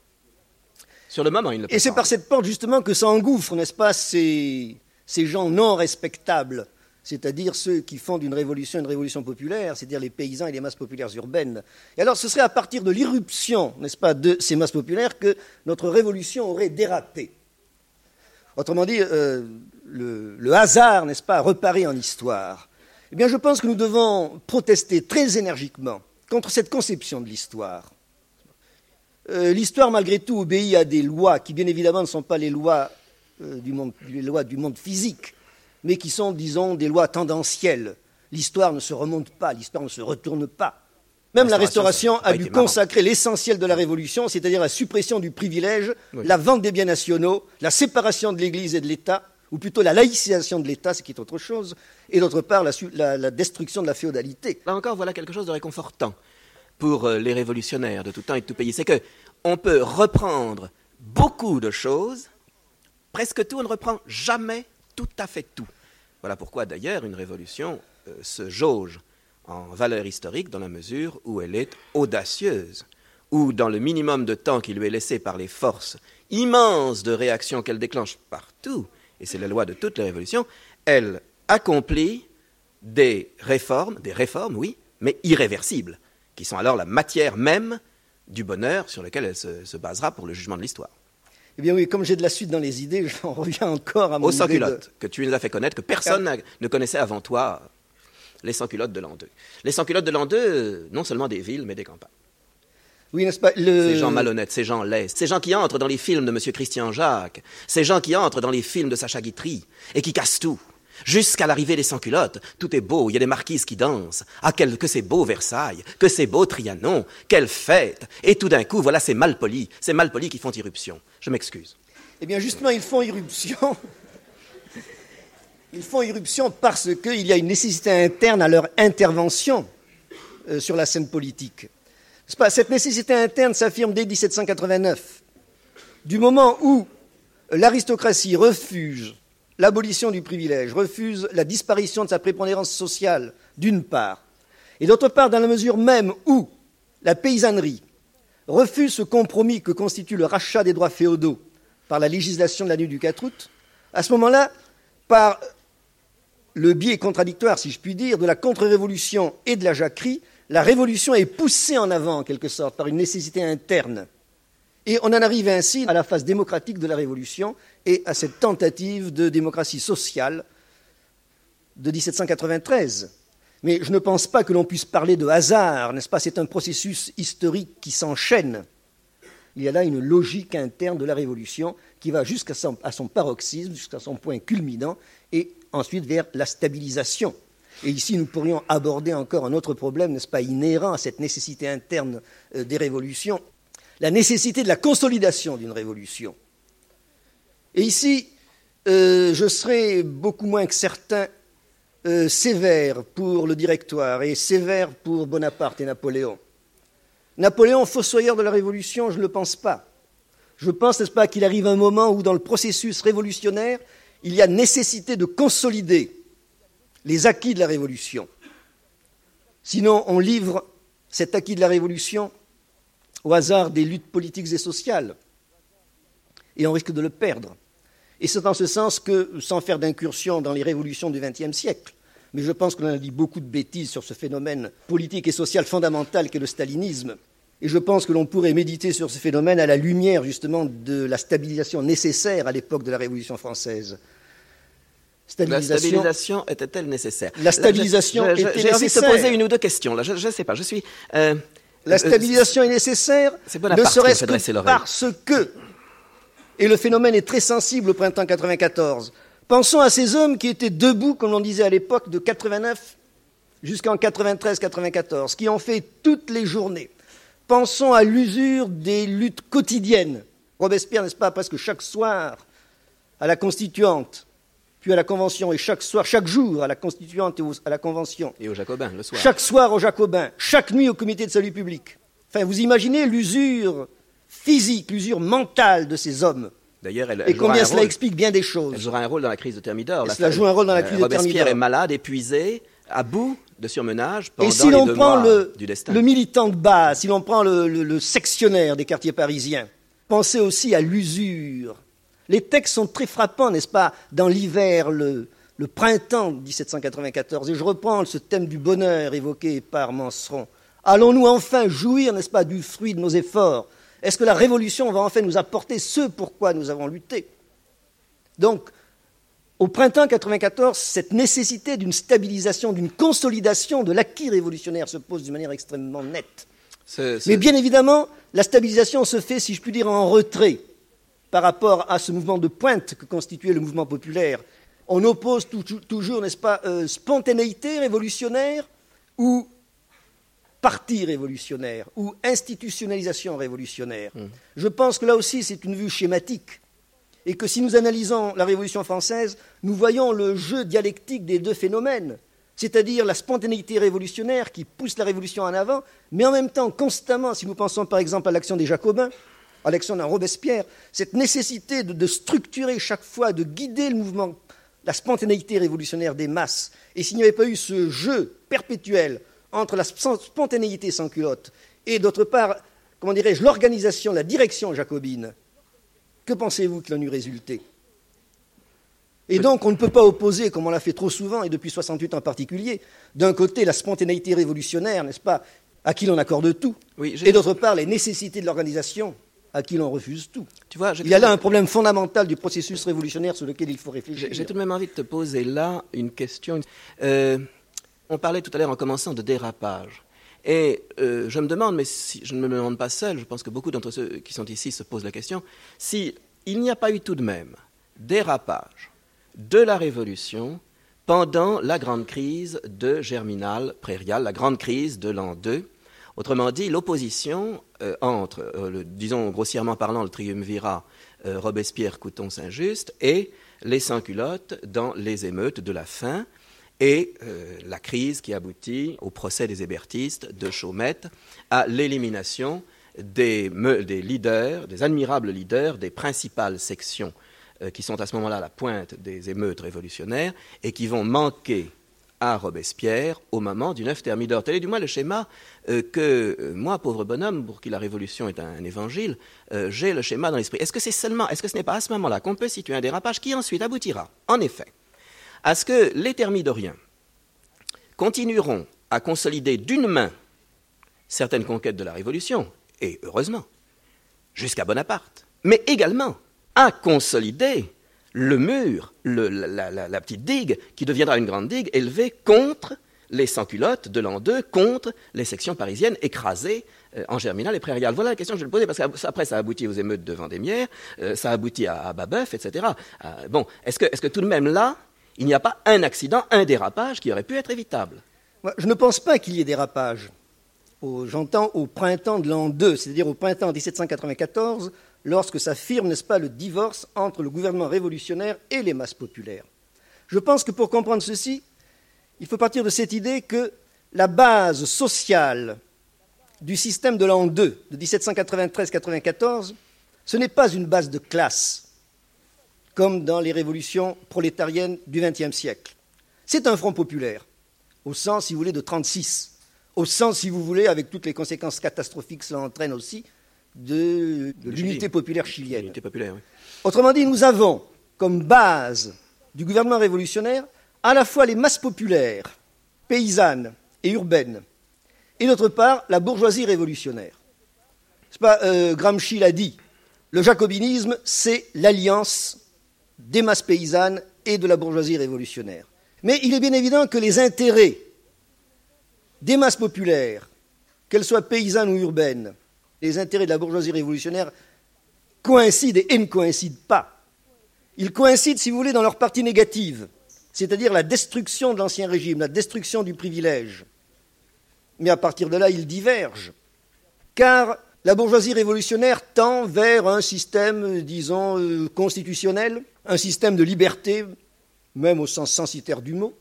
Sur le moment, ils ne peuvent pas. Et c'est par cette porte justement que s'engouffrent, n'est-ce pas, ces, ces gens non respectables c'est-à-dire ceux qui font d'une révolution une révolution populaire, c'est-à-dire les paysans et les masses populaires urbaines. Et alors ce serait à partir de l'irruption, n'est-ce pas, de ces masses populaires que notre révolution aurait dérapé. Autrement dit, euh, le, hasard, n'est-ce pas, reparaît en histoire. Eh bien, je pense que nous devons protester très énergiquement contre cette conception de l'histoire. Euh, l'histoire, malgré tout, obéit à des lois qui, bien évidemment, ne sont pas les lois, euh, du monde physique, mais qui sont, disons, des lois tendancielles. L'histoire ne se remonte pas, l'histoire ne se retourne pas. Même la Restauration a dû consacrer l'essentiel de la Révolution, c'est-à-dire la suppression du privilège, la vente des biens nationaux, la séparation de l'Église et de l'État, ou plutôt la laïcisation de l'État, ce qui est autre chose, et d'autre part la, destruction de la féodalité. Là encore, voilà quelque chose de réconfortant pour euh, les révolutionnaires de tout temps et de tout pays. C'est qu'on peut reprendre beaucoup de choses, presque tout, on ne reprend jamais tout à fait tout. Voilà pourquoi d'ailleurs une révolution euh, se jauge en valeur historique dans la mesure où elle est audacieuse, où dans le minimum de temps qui lui est laissé par les forces immenses de réaction qu'elle déclenche partout, et c'est la loi de toutes les révolutions, elle accomplit des réformes, des réformes, oui, mais irréversibles, qui sont alors la matière même du bonheur sur lequel elle se basera pour le jugement de l'histoire. Eh bien oui, comme j'ai de la suite dans les idées, j'en reviens encore à mon Aux sans-culottes, que tu nous as fait connaître, que personne ne connaissait avant toi, les sans-culottes de l'an 2. Les sans-culottes de l'an 2, non seulement des villes, mais des campagnes. Oui, n'est-ce pas Ces gens malhonnêtes, ces gens laids, ces gens qui entrent dans les films de M. Christian Jacques, ces gens qui entrent dans les films de Sacha Guitry et qui cassent tout. Jusqu'à l'arrivée des sans-culottes, tout est beau, il y a des marquises qui dansent. Ah, que c'est beau Versailles, que c'est beau Trianon, quelle fête Et tout d'un coup, voilà ces malpolis, ces malpolis qui font irruption. Je m'excuse. Eh bien, justement, ils font irruption. Ils font irruption parce qu'il y a une nécessité interne à leur intervention euh, sur la scène politique. Cette nécessité interne s'affirme dès 1789. Du moment où l'aristocratie refuse l'abolition du privilège, refuse la disparition de sa prépondérance sociale, d'une part, et d'autre part, dans la mesure même où la paysannerie refuse ce compromis que constitue le rachat des droits féodaux par la législation de la nuit du 4 août, à ce moment-là, par le biais contradictoire, si je puis dire, de la contre-révolution et de la jacquerie, la révolution est poussée en avant, en quelque sorte, par une nécessité interne. Et on en arrive ainsi à la phase démocratique de la Révolution et à cette tentative de démocratie sociale de 1793. Mais je ne pense pas que l'on puisse parler de hasard, n'est-ce pas? C'est un processus historique qui s'enchaîne. Il y a là une logique interne de la Révolution qui va jusqu'à son, son paroxysme, jusqu'à son point culminant, et ensuite vers la stabilisation. Et ici, nous pourrions aborder encore un autre problème, n'est-ce pas, inhérent à cette nécessité interne euh, des révolutions, la nécessité de la consolidation d'une révolution. Et ici, euh, je serai beaucoup moins que certain euh, sévère pour le directoire et sévère pour Bonaparte et Napoléon. Napoléon, fossoyeur de la Révolution, je ne le pense pas. Je pense, n'est-ce pas, qu'il arrive un moment où, dans le processus révolutionnaire, il y a nécessité de consolider les acquis de la Révolution. Sinon, on livre cet acquis de la Révolution au hasard des luttes politiques et sociales, et on risque de le perdre. Et c'est en ce sens que, sans faire d'incursion dans les révolutions du XXe siècle, mais je pense qu'on a dit beaucoup de bêtises sur ce phénomène politique et social fondamental qu'est le stalinisme, et je pense que l'on pourrait méditer sur ce phénomène à la lumière justement de la stabilisation nécessaire à l'époque de la Révolution française. La stabilisation était-elle nécessaire? La stabilisation était nécessaire. J'ai envie de te poser une ou deux questions. Là, je ne sais pas. Je suis. Euh, la euh, stabilisation est nécessaire, ne serait-ce que parce que, et le phénomène est très sensible au printemps 94, pensons à ces hommes qui étaient debout, comme l'on disait à l'époque, de 89 jusqu'en 93-94, qui ont fait toutes les journées. Pensons à l'usure des luttes quotidiennes. Robespierre, n'est-ce pas, presque chaque soir à la Constituante, puis à la Convention, et chaque soir, chaque jour à la Constituante et à la Convention. Et aux Jacobins, le soir. Chaque soir aux Jacobins, chaque nuit au Comité de salut public. Enfin, vous imaginez l'usure physique, l'usure mentale de ces hommes. D'ailleurs, elle, et combien cela explique bien des choses. Elle jouera un rôle dans la crise de Thermidor. cela joue un rôle dans la crise de Thermidor. Robespierre est malade, épuisé, à bout de surmenage pendant et si l'on prend le, du destin. le militant de base, si l'on prend le, le, sectionnaire des quartiers parisiens, pensez aussi à l'usure. Les textes sont très frappants, n'est-ce pas, dans l'hiver, le, le printemps de 1794. Et je reprends ce thème du bonheur évoqué par Manseron. Allons-nous enfin jouir, n'est-ce pas, du fruit de nos efforts? Est-ce que la Révolution va enfin nous apporter ce pourquoi nous avons lutté? Donc, au printemps 94, cette nécessité d'une stabilisation, d'une consolidation de l'acquis révolutionnaire se pose d'une manière extrêmement nette. Mais bien évidemment, la stabilisation se fait, si je puis dire, en retrait par rapport à ce mouvement de pointe que constituait le mouvement populaire on oppose toujours, n'est-ce pas, euh, spontanéité révolutionnaire ou parti révolutionnaire ou institutionnalisation révolutionnaire. Mmh. Je pense que là aussi c'est une vue schématique et que si nous analysons la Révolution française, nous voyons le jeu dialectique des deux phénomènes, c'est-à-dire la spontanéité révolutionnaire qui pousse la Révolution en avant, mais en même temps constamment, si nous pensons par exemple à l'action des Jacobins, d'un Robespierre, cette nécessité de structurer chaque fois, de guider le mouvement la spontanéité révolutionnaire des masses, et s'il n'y avait pas eu ce jeu perpétuel entre la spontanéité sans culotte et d'autre part, comment dirais-je, l'organisation, la direction jacobine, que pensez-vous qu'il en eût résulté? Et donc, on ne peut pas opposer, comme on l'a fait trop souvent, et depuis 68 en particulier, d'un côté la spontanéité révolutionnaire, n'est-ce pas, à qui l'on accorde tout, et d'autre part les nécessités de l'organisation à qui l'on refuse tout. Tu vois, il y a là un problème fondamental du processus révolutionnaire sur lequel il faut réfléchir. J'ai tout de même envie de te poser là une question. Euh, on parlait tout à l'heure en commençant de dérapage. Et euh, je me demande, mais si, je ne me demande pas seul, je pense que beaucoup d'entre ceux qui sont ici se posent la question, si il n'y a pas eu tout de même dérapage de la Révolution pendant la grande crise de Germinal Prairial, la grande crise de l'an 2, Autrement dit, l'opposition euh, entre, euh, disons grossièrement parlant, le triumvirat euh, Robespierre-Couton-Saint-Just et les sans-culottes dans les émeutes de la faim et la crise qui aboutit au procès des hébertistes de Chaumette, à l'élimination des, des, leaders, des admirables leaders des principales sections qui sont à ce moment-là la pointe des émeutes révolutionnaires et qui vont manquer à Robespierre au moment du 9 Thermidor. Tel est du moins le schéma euh, que euh, moi, pauvre bonhomme, pour qui la Révolution est un, évangile, euh, j'ai le schéma dans l'esprit. Est-ce que c'est seulement, est-ce que ce n'est pas à ce moment-là qu'on peut situer un dérapage qui ensuite aboutira, en effet, à ce que les Thermidoriens continueront à consolider d'une main certaines conquêtes de la Révolution, et heureusement, jusqu'à Bonaparte, mais également à consolider le mur, la, petite digue, qui deviendra une grande digue, élevée contre les sans-culottes de l'an 2, contre les sections parisiennes écrasées euh, en Germinal et Prairial. Voilà la question que je vais poser, parce qu'après, ça aboutit aux émeutes de Vendémiaire, euh, ça aboutit à, à Babeuf, etc. Euh, bon, est-ce que, tout de même là, il n'y a pas un accident, un dérapage qui aurait pu être évitable? Je ne pense pas qu'il y ait dérapage. J'entends au printemps de l'an 2, c'est-à-dire au printemps 1794, lorsque s'affirme, n'est-ce pas, le divorce entre le gouvernement révolutionnaire et les masses populaires. Je pense que pour comprendre ceci, il faut partir de cette idée que la base sociale du système de l'an 2, de 1793-94, ce n'est pas une base de classe, comme dans les révolutions prolétariennes du XXe siècle. C'est un front populaire, au sens, si vous voulez, de 36, au sens, si vous voulez, avec toutes les conséquences catastrophiques que cela entraîne aussi, de, l'unité populaire chilienne. Autrement dit, nous avons comme base du gouvernement révolutionnaire à la fois les masses populaires, paysannes et urbaines, et d'autre part la bourgeoisie révolutionnaire. Pas, euh, Gramsci l'a dit, le jacobinisme, c'est l'alliance des masses paysannes et de la bourgeoisie révolutionnaire. Mais il est bien évident que les intérêts des masses populaires, qu'elles soient paysannes ou urbaines, les intérêts de la bourgeoisie révolutionnaire coïncident et ne coïncident pas. Ils coïncident, si vous voulez, dans leur partie négative, c'est-à-dire la destruction de l'ancien régime, la destruction du privilège. Mais à partir de là, ils divergent, car la bourgeoisie révolutionnaire tend vers un système, disons, euh, constitutionnel, un système de liberté, même au sens censitaire du mot.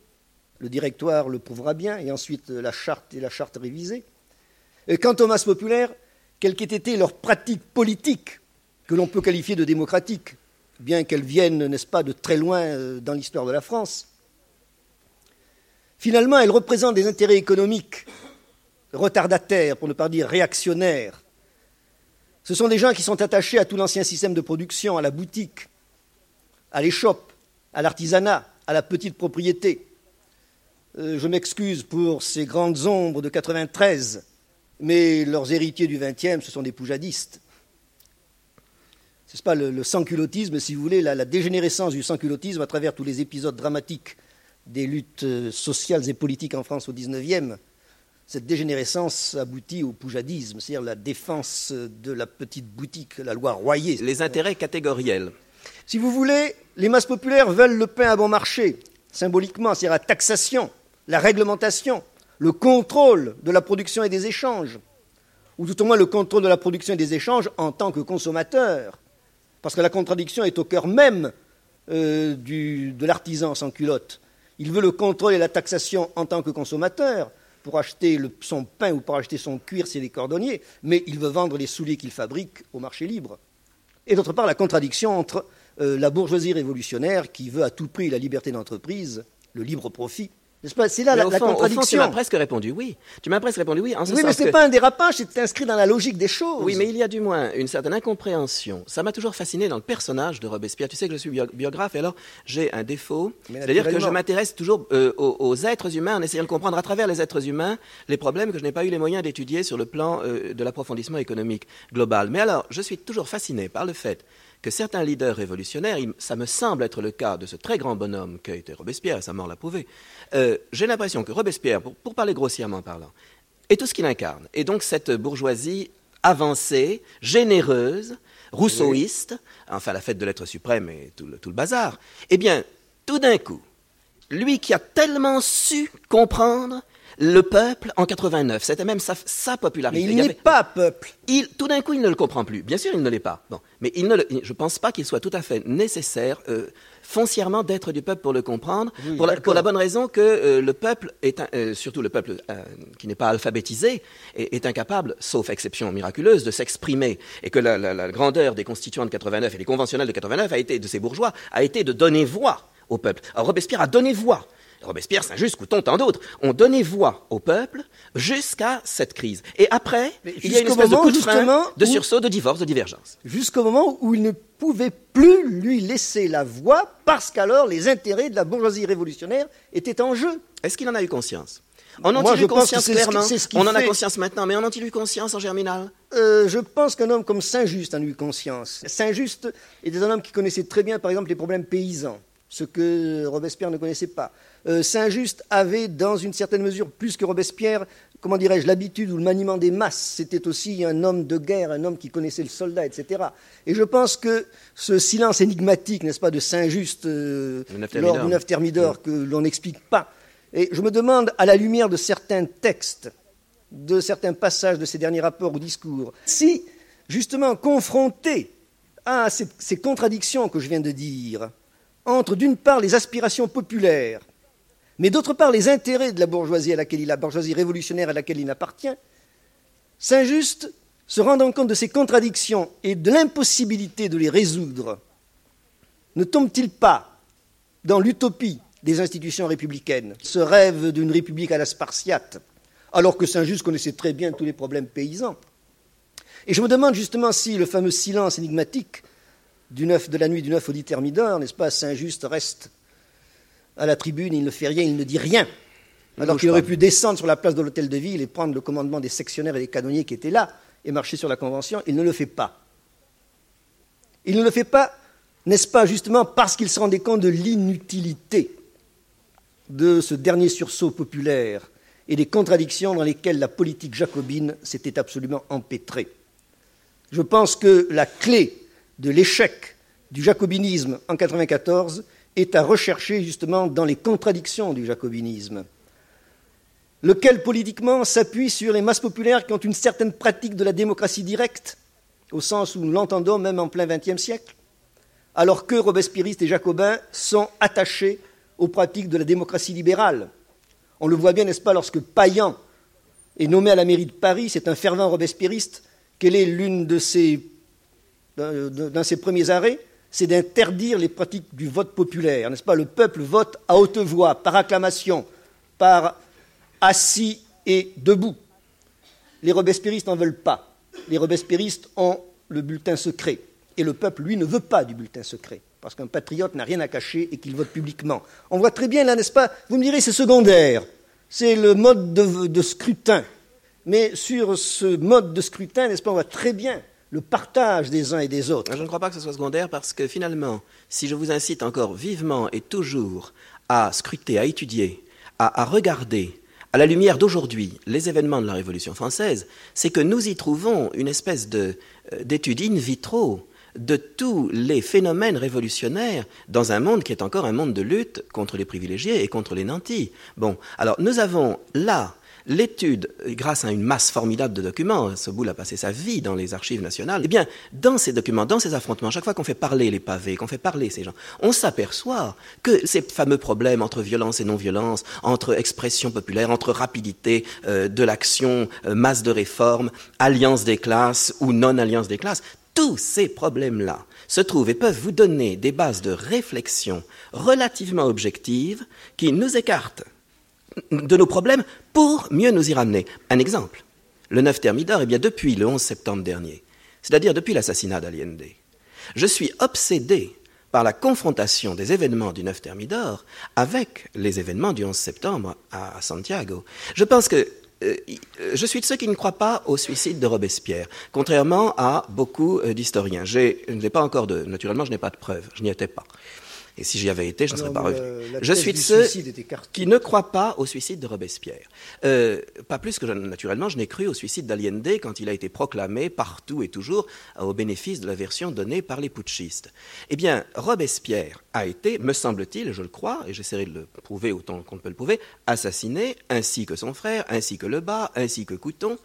Le directoire le prouvera bien, et ensuite la charte et la charte révisée. Quant aux masses populaires, quelle qu'ait été leur pratique politique, que l'on peut qualifier de démocratique, bien qu'elle vienne, n'est-ce pas, de très loin euh, dans l'histoire de la France, finalement, elle représente des intérêts économiques retardataires, pour ne pas dire réactionnaires. Ce sont des gens qui sont attachés à tout l'ancien système de production, à la boutique, à l'échoppe, à l'artisanat, à la petite propriété. Euh, je m'excuse pour ces grandes ombres de 93, mais leurs héritiers du XXe, ce sont des poujadistes. Ce n'est pas le, sans-culottisme, si vous voulez, la, dégénérescence du sans-culottisme à travers tous les épisodes dramatiques des luttes euh, sociales et politiques en France au XIXe. Cette dégénérescence aboutit au poujadisme, c'est-à-dire la défense de la petite boutique, la loi royée. Les intérêts catégoriels. Si vous voulez, les masses populaires veulent le pain à bon marché, symboliquement, c'est-à-dire la taxation, la réglementation, le contrôle de la production et des échanges, ou tout au moins le contrôle de la production et des échanges en tant que consommateur, parce que la contradiction est au cœur même euh, de l'artisan sans culotte. Il veut le contrôle et la taxation en tant que consommateur pour acheter son pain ou pour acheter son cuir, c'est les cordonniers, mais il veut vendre les souliers qu'il fabrique au marché libre. Et d'autre part, la contradiction entre euh, la bourgeoisie révolutionnaire qui veut à tout prix la liberté d'entreprise, le libre profit, c'est là la, contradiction. tu m'as presque répondu oui. Tu m'as presque répondu oui. En oui, mais ce n'est pas un dérapage, c'est inscrit dans la logique des choses. Oui, mais il y a du moins une certaine incompréhension. Ça m'a toujours fasciné dans le personnage de Robespierre. Tu sais que je suis biographe et alors j'ai un défaut. C'est-à-dire que je m'intéresse toujours euh, aux, êtres humains en essayant de comprendre à travers les êtres humains les problèmes que je n'ai pas eu les moyens d'étudier sur le plan euh, de l'approfondissement économique global. Mais alors, je suis toujours fasciné par le fait que certains leaders révolutionnaires, ça me semble être le cas de ce très grand bonhomme qu'a été Robespierre, et sa mort l'a prouvé, euh, j'ai l'impression que Robespierre, pour, parler grossièrement parlant, est tout ce qu'il incarne. Et donc cette bourgeoisie avancée, généreuse, rousseauiste, enfin la fête de l'être suprême et tout le, tout le bazar, eh bien, tout d'un coup, lui qui a tellement su comprendre le peuple, en 89, c'était même sa, popularité. Mais il, n'est pas peuple. Il, tout d'un coup, il ne le comprend plus. Bien sûr, il ne l'est pas. Bon. Mais il ne je ne pense pas qu'il soit tout à fait nécessaire, euh, foncièrement, d'être du peuple pour le comprendre, pour, la, bonne raison que euh, le peuple, est euh, surtout le peuple qui n'est pas alphabétisé, est, incapable, sauf exception miraculeuse, de s'exprimer. Et que la, la, grandeur des constituants de 89 et des conventionnels de 89 a été, de ces bourgeois, a été de donner voix au peuple. Alors Robespierre a donné voix Robespierre, Saint-Just, Couton, tant d'autres, ont donné voix au peuple jusqu'à cette crise. Et après, il y a une espèce de coup de frein, de sursaut, de divorce, de divergence. Jusqu'au moment où il ne pouvait plus lui laisser la voix parce qu'alors les intérêts de la bourgeoisie révolutionnaire étaient en jeu. Est-ce qu'il en a eu conscience? On en a eu conscience clairement On en a conscience maintenant, mais on en a eu conscience en germinal? Euh, Je pense qu'un homme comme Saint-Just en a eu conscience. Saint-Just était un homme qui connaissait très bien, par exemple, les problèmes paysans, ce que Robespierre ne connaissait pas. Euh, Saint-Just avait, dans une certaine mesure, plus que Robespierre, comment dirais-je, l'habitude ou le maniement des masses. C'était aussi un homme de guerre, un homme qui connaissait le soldat, etc. Et je pense que ce silence énigmatique, n'est-ce pas, de Saint-Just euh, lors du neuf thermidor, que l'on n'explique pas. Et je me demande, à la lumière de certains textes, de certains passages de ces derniers rapports ou discours, si, justement, confronté à ces contradictions que je viens de dire, entre, d'une part, les aspirations populaires, mais d'autre part les intérêts de la bourgeoisie à laquelle il, la bourgeoisie révolutionnaire à laquelle il appartient, Saint-Just, se rendant compte de ces contradictions et de l'impossibilité de les résoudre, ne tombe-t-il pas dans l'utopie des institutions républicaines, ce rêve d'une république à la spartiate, alors que Saint-Just connaissait très bien tous les problèmes paysans? Et je me demande justement si le fameux silence énigmatique de la nuit du 9 au 10 Thermidor, n'est-ce pas, Saint-Just reste à la tribune, il ne fait rien, il ne dit rien. Alors qu'il aurait pu descendre sur la place de l'hôtel de ville et prendre le commandement des sectionnaires et des canonniers qui étaient là et marcher sur la convention, il ne le fait pas. Il ne le fait pas, n'est-ce pas, justement parce qu'il se rendait compte de l'inutilité de ce dernier sursaut populaire et des contradictions dans lesquelles la politique jacobine s'était absolument empêtrée? Je pense que la clé de l'échec du jacobinisme en 1994 est à rechercher justement dans les contradictions du jacobinisme, lequel politiquement s'appuie sur les masses populaires qui ont une certaine pratique de la démocratie directe, au sens où nous l'entendons même en plein XXe siècle, alors que robespierristes et jacobins sont attachés aux pratiques de la démocratie libérale. On le voit bien, n'est-ce pas, lorsque Payan est nommé à la mairie de Paris, c'est un fervent robespierriste quelle est l'une de ses, d'un ses premiers arrêts C'est d'interdire les pratiques du vote populaire, n'est-ce pas? Le peuple vote à haute voix, par acclamation, par assis et debout. Les robespierristes n'en veulent pas. Les robespierristes ont le bulletin secret. Et le peuple, lui, ne veut pas du bulletin secret. Parce qu'un patriote n'a rien à cacher et qu'il vote publiquement. On voit très bien là, n'est-ce pas? Vous me direz, c'est secondaire. C'est le mode de, scrutin. Mais sur ce mode de scrutin, n'est-ce pas, on voit très bien le partage des uns et des autres. Je ne crois pas que ce soit secondaire parce que finalement, si je vous incite encore vivement et toujours à scruter, à étudier, à regarder, à la lumière d'aujourd'hui, les événements de la Révolution française, c'est que nous y trouvons une espèce euh, d'étude in vitro de tous les phénomènes révolutionnaires dans un monde qui est encore un monde de lutte contre les privilégiés et contre les nantis. Bon, alors nous avons là l'étude, grâce à une masse formidable de documents, Soboul a passé sa vie dans les archives nationales, eh bien, dans ces documents, dans ces affrontements, chaque fois qu'on fait parler les pavés, qu'on fait parler ces gens, on s'aperçoit que ces fameux problèmes entre violence et non-violence, entre expression populaire, entre rapidité euh, de l'action, euh, masse de réforme, alliance des classes ou non-alliance des classes, tous ces problèmes-là se trouvent et peuvent vous donner des bases de réflexion relativement objectives qui nous écartent de nos problèmes pour mieux nous y ramener. Un exemple, le 9 Thermidor, eh bien depuis le 11 septembre dernier, c'est-à-dire depuis l'assassinat d'Allende, je suis obsédé par la confrontation des événements du 9 Thermidor avec les événements du 11 septembre à Santiago. Je pense que euh, je suis de ceux qui ne croient pas au suicide de Robespierre, contrairement à beaucoup euh, d'historiens. Je n'ai pas encore de, naturellement, je n'ai pas de preuves, je n'y étais pas. Et si j'y avais été, je ne serais pas revenu. Je suis de ceux qui ne croient pas au suicide de Robespierre. Euh, pas plus que, naturellement, je n'ai cru au suicide d'Allende quand il a été proclamé partout et toujours au bénéfice de la version donnée par les putschistes. Eh bien, Robespierre a été, me semble-t-il, je le crois, et j'essaierai de le prouver autant qu'on peut le prouver, assassiné, ainsi que son frère, ainsi que le bas, ainsi que Couton,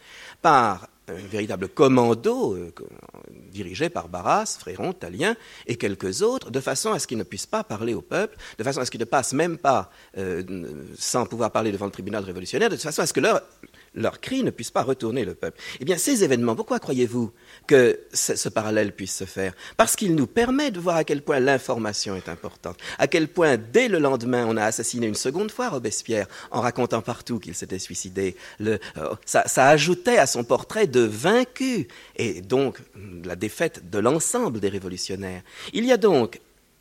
par un véritable commando euh, dirigé par Barras, Fréron, Talien et quelques autres, de façon à ce qu'ils ne puissent pas parler au peuple, de façon à ce qu'ils ne passent même pas euh, sans pouvoir parler devant le tribunal révolutionnaire, de façon à ce que leur, leurs cris ne puissent pas retourner le peuple. Eh bien, ces événements, pourquoi croyez-vous que ce, parallèle puisse se faire? Parce qu'il nous permet de voir à quel point l'information est importante, à quel point, dès le lendemain, on a assassiné une seconde fois Robespierre en racontant partout qu'il s'était suicidé. Euh, ça, ajoutait à son portrait de vaincu, et donc la défaite de l'ensemble des révolutionnaires. Il y a donc,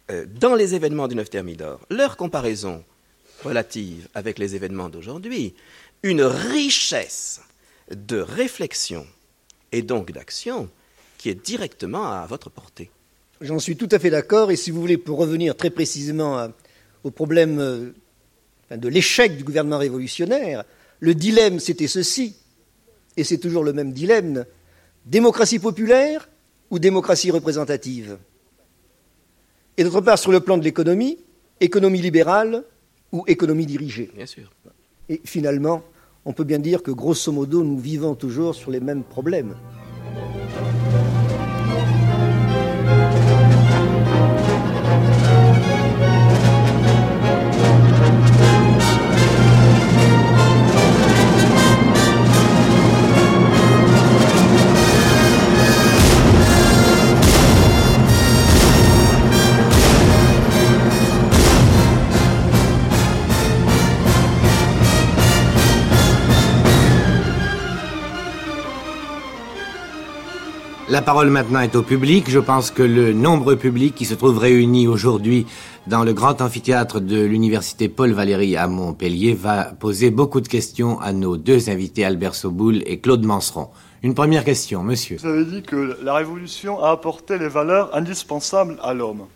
euh, dans les événements du 9 Thermidor, leur comparaison relative avec les événements d'aujourd'hui, une richesse de réflexion et donc d'action qui est directement à votre portée. J'en suis tout à fait d'accord, et si vous voulez, pour revenir très précisément au problème euh, de l'échec du gouvernement révolutionnaire, le dilemme c'était ceci, et c'est toujours le même dilemme, démocratie populaire ou démocratie représentative? Et d'autre part, sur le plan de l'économie, économie libérale ou économie dirigée? Bien sûr. Et finalement, on peut bien dire que grosso modo, nous vivons toujours sur les mêmes problèmes. La parole maintenant est au public. Je pense que le nombreux public qui se trouve réuni aujourd'hui dans le grand amphithéâtre de l'université Paul Valéry à Montpellier va poser beaucoup de questions à nos deux invités, Albert Soboul et Claude Manseron. Une première question, monsieur. Vous avez dit que la révolution a apporté les valeurs indispensables à l'homme.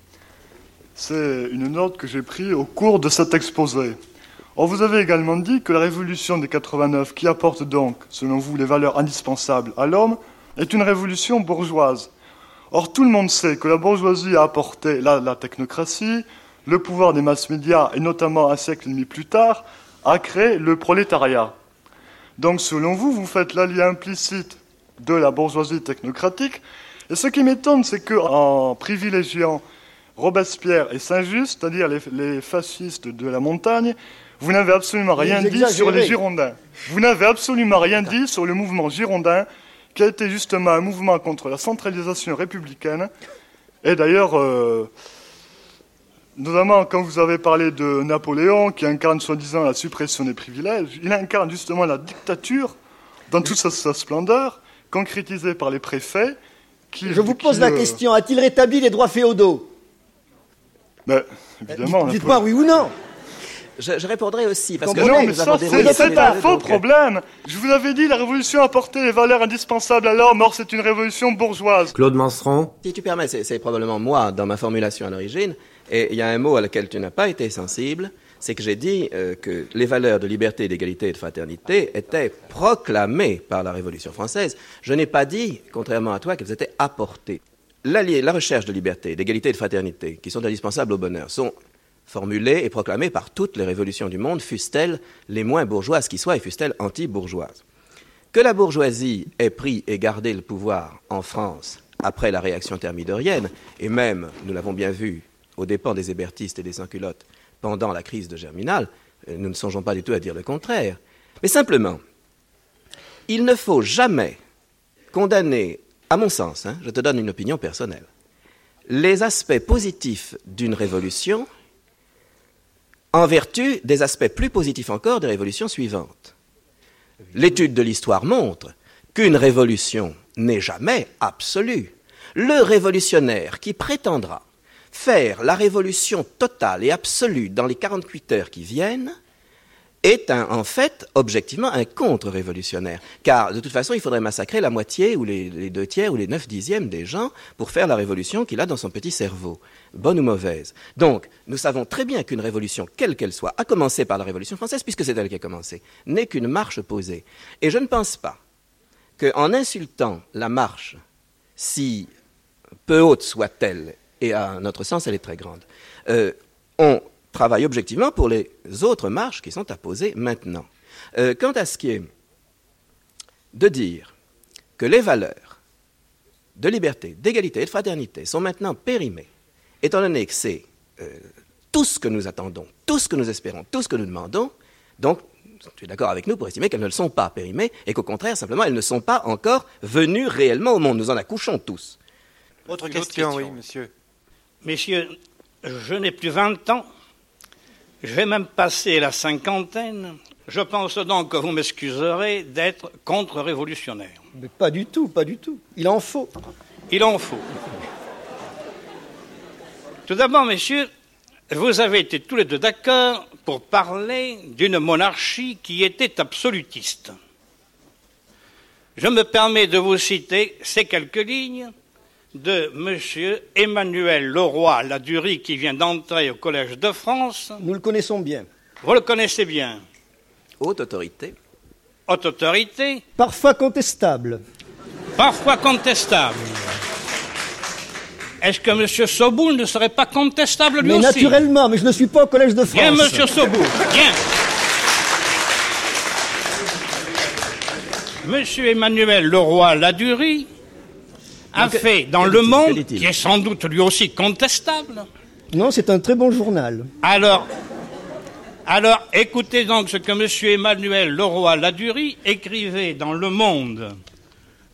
C'est une note que j'ai prise au cours de cet exposé. Or, vous avez également dit que la révolution des 89, qui apporte donc, selon vous, les valeurs indispensables à l'homme, est une révolution bourgeoise. Or, tout le monde sait que la bourgeoisie a apporté la, technocratie, le pouvoir des masses médias, et notamment un siècle et demi plus tard, a créé le prolétariat. Donc, selon vous, vous faites l'allié implicite de la bourgeoisie technocratique. Et ce qui m'étonne, c'est qu'en privilégiant Robespierre et Saint-Just, c'est-à-dire les, les, fascistes de la montagne, vous n'avez absolument rien dit sur les Girondins. Vous n'avez absolument rien dit sur le mouvement girondin qui a été justement un mouvement contre la centralisation républicaine. Et d'ailleurs, euh, notamment quand vous avez parlé de Napoléon, qui incarne soi-disant la suppression des privilèges, il incarne justement la dictature dans toute sa, splendeur, concrétisée par les préfets. Qui, Je vous pose la euh, question, a-t-il rétabli les droits féodaux? Ben, Évidemment. Dites-moi oui ou non. Je, répondrai aussi, parce que non, mais ça, c'est un faux problème. Je vous avais dit, la révolution a apporté les valeurs indispensables à l'homme, or c'est une révolution bourgeoise. Claude Manseron Si tu permets, c'est probablement moi, dans ma formulation à l'origine, et il y a un mot à lequel tu n'as pas été sensible, c'est que j'ai dit euh, que les valeurs de liberté, d'égalité et de fraternité étaient proclamées par la Révolution française. Je n'ai pas dit, contrairement à toi, qu'elles étaient apportées. La, la recherche de liberté, d'égalité et de fraternité, qui sont indispensables au bonheur, sont formulées et proclamées par toutes les révolutions du monde, fussent-elles les moins bourgeoises qui soient et fussent-elles anti-bourgeoises. Que la bourgeoisie ait pris et gardé le pouvoir en France après la réaction thermidorienne, et même, nous l'avons bien vu, aux dépens des hébertistes et des sans-culottes pendant la crise de Germinal, euh, nous ne songeons pas du tout à dire le contraire. Mais simplement, il ne faut jamais condamner, à mon sens, hein, je te donne une opinion personnelle, les aspects positifs d'une révolution en vertu des aspects plus positifs encore des révolutions suivantes. L'étude de l'histoire montre qu'une révolution n'est jamais absolue. Le révolutionnaire qui prétendra faire la révolution totale et absolue dans les 48 heures qui viennent est en fait objectivement un contre-révolutionnaire. Car de toute façon, il faudrait massacrer la moitié ou les, deux tiers ou les neuf dixièmes des gens pour faire la révolution qu'il a dans son petit cerveau, bonne ou mauvaise. Donc, nous savons très bien qu'une révolution, quelle qu'elle soit, à commencer par la Révolution française, puisque c'est elle qui a commencé, n'est qu'une marche posée. Et je ne pense pas qu'en insultant la marche, si peu haute soit-elle, et à notre sens, elle est très grande, euh, on travaille objectivement pour les autres marches qui sont à poser maintenant. Euh, quant à ce qui est de dire que les valeurs de liberté, d'égalité et de fraternité sont maintenant périmées, étant donné que c'est euh, tout ce que nous attendons, tout ce que nous espérons, tout ce que nous demandons, donc tu es d'accord avec nous pour estimer qu'elles ne le sont pas périmées et qu'au contraire, simplement, elles ne sont pas encore venues réellement au monde. Nous en accouchons tous. Autre question, oui, monsieur. Messieurs, je n'ai plus 20 ans. Je vais même passer la cinquantaine. Je pense donc que vous m'excuserez d'être contre-révolutionnaire. Mais pas du tout, pas du tout. Il en faut. Il en faut. Tout d'abord, messieurs, vous avez été tous les deux d'accord pour parler d'une monarchie qui était absolutiste. Je me permets de vous citer ces quelques lignes de M. Emmanuel Leroy Ladurie qui vient d'entrer au Collège de France. Nous le connaissons bien. Vous le connaissez bien. Haute autorité. Haute autorité. Parfois contestable. Parfois contestable. Est-ce que M. Soboul ne serait pas contestable lui mais naturellement, mais je ne suis pas au Collège de France. Bien, M. Soboul, bien. M. Emmanuel Leroy Ladurie a fait dans Le Monde, qui est sans doute lui aussi contestable. Non, c'est un très bon journal. Alors, alors écoutez donc ce que M. Emmanuel Leroy Ladurie écrivait dans Le Monde.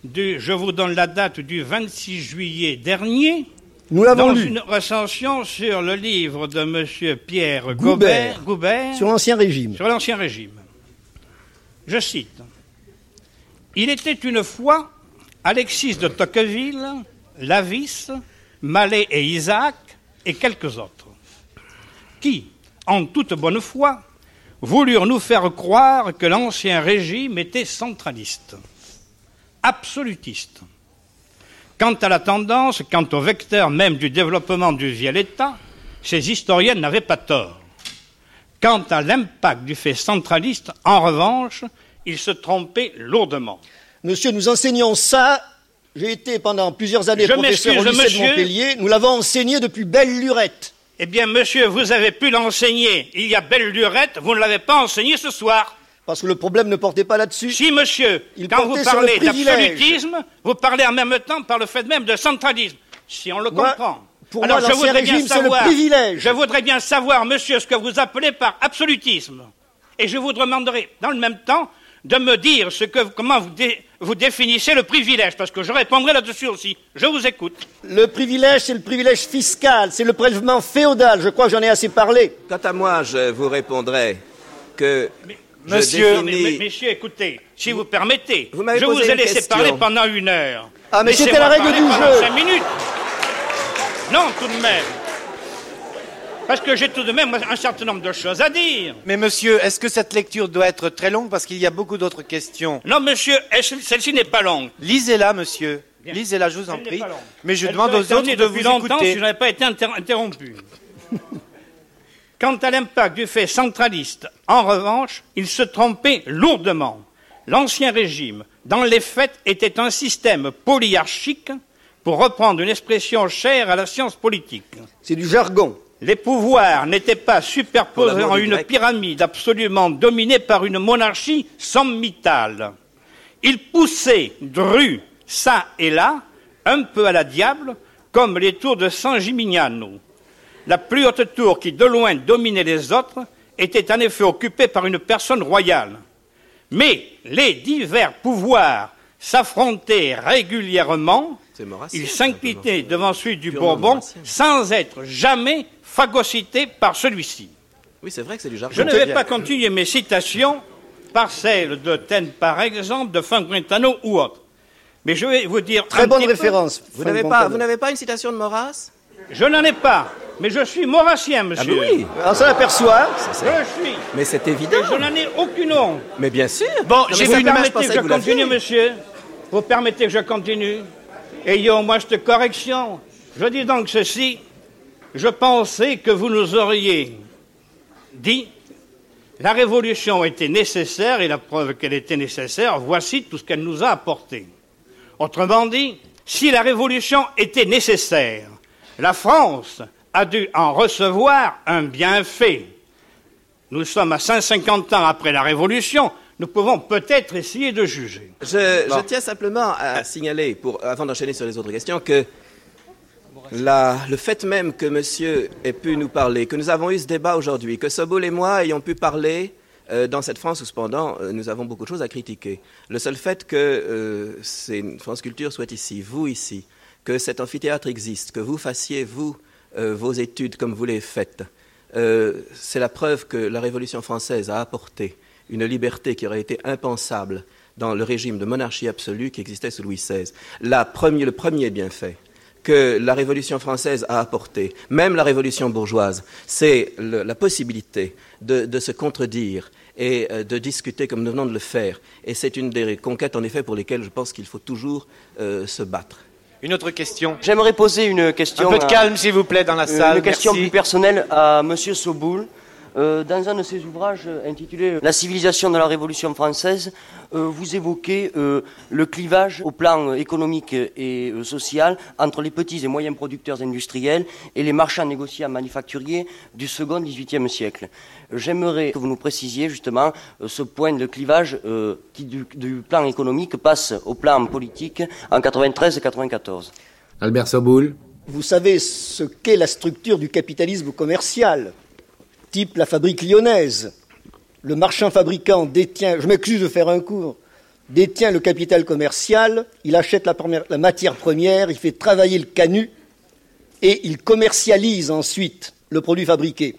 Du, je vous donne la date du 26 juillet dernier. Nous l'avons Dans lu. une recension sur le livre de M. Pierre Goubert, Goubert sur l'Ancien Régime. Sur l'Ancien Régime. Je cite. Il était une fois Alexis de Tocqueville, Lavis, Mallet et Isaac et quelques autres, qui, en toute bonne foi, voulurent nous faire croire que l'ancien régime était centraliste, absolutiste. Quant à la tendance, quant au vecteur même du développement du vieil État, ces historiens n'avaient pas tort. Quant à l'impact du fait centraliste, en revanche, ils se trompaient lourdement. Monsieur, nous enseignons ça. J'ai été pendant plusieurs années professeur au lycée de Montpellier. Nous l'avons enseigné depuis belle lurette. Eh bien, monsieur, vous avez pu l'enseigner. Il y a belle lurette, vous ne l'avez pas enseigné ce soir. Parce que le problème ne portait pas là-dessus. Si, monsieur. quand vous parlez d'absolutisme, vous parlez en même temps par le fait même de centralisme. Si on le comprend. Pour Alors, moi, je voudrais régime, bien savoir. Le privilège. Je voudrais bien savoir, monsieur, ce que vous appelez par absolutisme. Et je vous demanderai, dans le même temps, de me dire ce que, comment vous, vous définissez le privilège, parce que je répondrai là-dessus aussi. Je vous écoute. Le privilège, c'est le privilège fiscal, c'est le prélèvement féodal. Je crois que j'en ai assez parlé. Quant à moi, je vous répondrai que. monsieur, messieurs, écoutez, si vous permettez, je vous ai laissé parler pendant une heure. Ah, mais c'était la règle du jeu. Cinq minutes. Non, tout de même. Parce que j'ai tout de même un certain nombre de choses à dire. Mais monsieur, est-ce que cette lecture doit être très longue parce qu'il y a beaucoup d'autres questions? Non, monsieur, celle-ci n'est pas longue? Lisez-la, monsieur. Lisez-la, je vous en prie. Mais je demande aux autres de vous longtemps si je n'avais pas été interrompu. Quant à l'impact du fait centraliste, en revanche, il se trompait lourdement. L'ancien régime, dans les faits, était un système polyarchique, pour reprendre une expression chère à la science politique. C'est du jargon. Les pouvoirs n'étaient pas superposés en une pyramide absolument dominée par une monarchie sommitale. Ils poussaient Dru, ça et là, un peu à la diable, comme les tours de San Gimignano. La plus haute tour qui de loin dominait les autres était en effet occupée par une personne royale. Mais les divers pouvoirs s'affrontaient régulièrement, ils s'inclinaient devant celui du Bourbon sans être jamais phagocyté par celui-ci. Oui, c'est vrai que c'est du jargon. Je ne vais pas continuer mes citations par celles de Taine, par exemple, de Fanquintano ou autre. Mais je vais vous dire. Très bonne référence. Vous n'avez pas, vous n'avez pas une citation de Maurras? Je n'en ai pas. Mais je suis maurassien, monsieur. Ah oui, on s'en aperçoit. Je suis. Mais c'est évident. je n'en ai aucune honte. Mais bien sûr. Bon, j'ai vous permettez que je continue, monsieur Vous permettez que je continue Ayez au moins cette correction. Je dis donc ceci. Je pensais que vous nous auriez dit la révolution était nécessaire et la preuve qu'elle était nécessaire, voici tout ce qu'elle nous a apporté. Autrement dit, si la révolution était nécessaire, la France a dû en recevoir un bienfait. Nous sommes à 150 ans après la révolution, nous pouvons peut-être essayer de juger. Je, tiens simplement à signaler, avant d'enchaîner sur les autres questions, que le fait même que monsieur ait pu nous parler, que nous avons eu ce débat aujourd'hui, que Sobol et moi ayons pu parler euh, dans cette France où cependant euh, nous avons beaucoup de choses à critiquer. Le seul fait que euh, France Culture soit ici, vous ici, que cet amphithéâtre existe, que vous fassiez, vous, vos études comme vous les faites, c'est la preuve que la Révolution française a apporté une liberté qui aurait été impensable dans le régime de monarchie absolue qui existait sous Louis XVI. le premier bienfait, que la Révolution française a apporté, même la Révolution bourgeoise, c'est la possibilité de, se contredire et euh, de discuter comme nous venons de le faire. Et c'est une des conquêtes, en effet, pour lesquelles je pense qu'il faut toujours euh, se battre. Une autre question J'aimerais poser une question. Un peu de calme, s'il vous plaît, dans la salle. Une question plus personnelle à M. Soboul. Euh, dans un de ses ouvrages intitulé La civilisation de la Révolution française, euh, vous évoquez euh, le clivage au plan économique et social entre les petits et moyens producteurs industriels et les marchands négociants manufacturiers du second XVIIIe siècle. J'aimerais que vous nous précisiez justement ce point de clivage qui du, du, plan économique passe au plan politique en 93 et 94. Albert Soboul. Vous savez ce qu'est la structure du capitalisme commercial type la fabrique lyonnaise. Le marchand fabricant détient, je m'excuse de faire un cours, détient le capital commercial, il achète la, la matière première, il fait travailler le canut et il commercialise ensuite le produit fabriqué.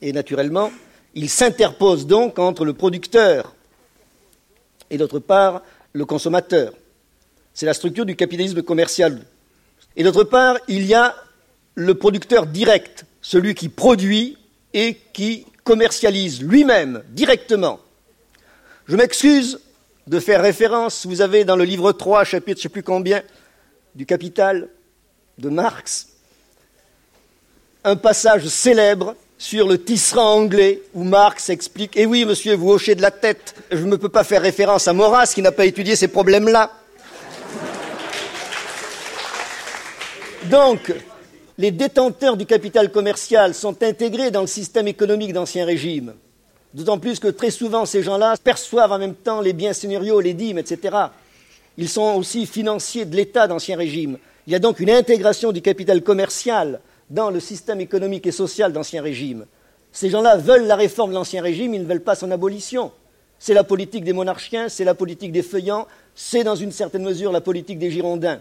Et naturellement, il s'interpose donc entre le producteur et d'autre part le consommateur. C'est la structure du capitalisme commercial. Et d'autre part, il y a le producteur direct, celui qui produit et qui commercialise lui-même directement. Je m'excuse de faire référence, vous avez dans le livre 3, chapitre je ne sais plus combien, du Capital de Marx, un passage célèbre sur le tisserand anglais où Marx explique Eh oui, monsieur, vous hochez de la tête, je ne peux pas faire référence à Maurras qui n'a pas étudié ces problèmes-là. Donc, les détenteurs du capital commercial sont intégrés dans le système économique d'Ancien Régime. D'autant plus que très souvent, ces gens-là perçoivent en même temps les biens seigneuriaux, les dîmes, etc. Ils sont aussi financiers de l'État d'Ancien Régime. Il y a donc une intégration du capital commercial dans le système économique et social d'Ancien Régime. Ces gens-là veulent la réforme de l'Ancien Régime, ils ne veulent pas son abolition. C'est la politique des monarchiens, c'est la politique des feuillants, c'est dans une certaine mesure la politique des Girondins.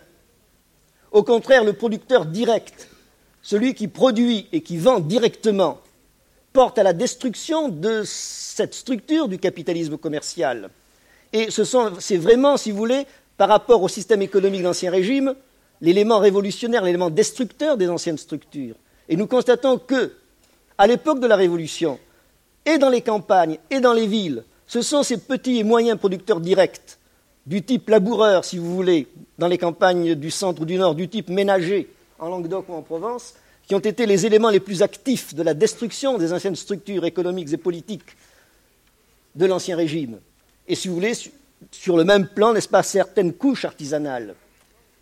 Au contraire, le producteur direct, celui qui produit et qui vend directement, porte à la destruction de cette structure du capitalisme commercial. Et c'est vraiment, si vous voulez, par rapport au système économique d'Ancien Régime, l'élément révolutionnaire, l'élément destructeur des anciennes structures. Et nous constatons que, à l'époque de la Révolution, et dans les campagnes, et dans les villes, ce sont ces petits et moyens producteurs directs, du type laboureur, si vous voulez, dans les campagnes du centre ou du nord, du type ménager, en Languedoc ou en Provence, qui ont été les éléments les plus actifs de la destruction des anciennes structures économiques et politiques de l'Ancien Régime. Et si vous voulez, sur le même plan, n'est-ce pas, certaines couches artisanales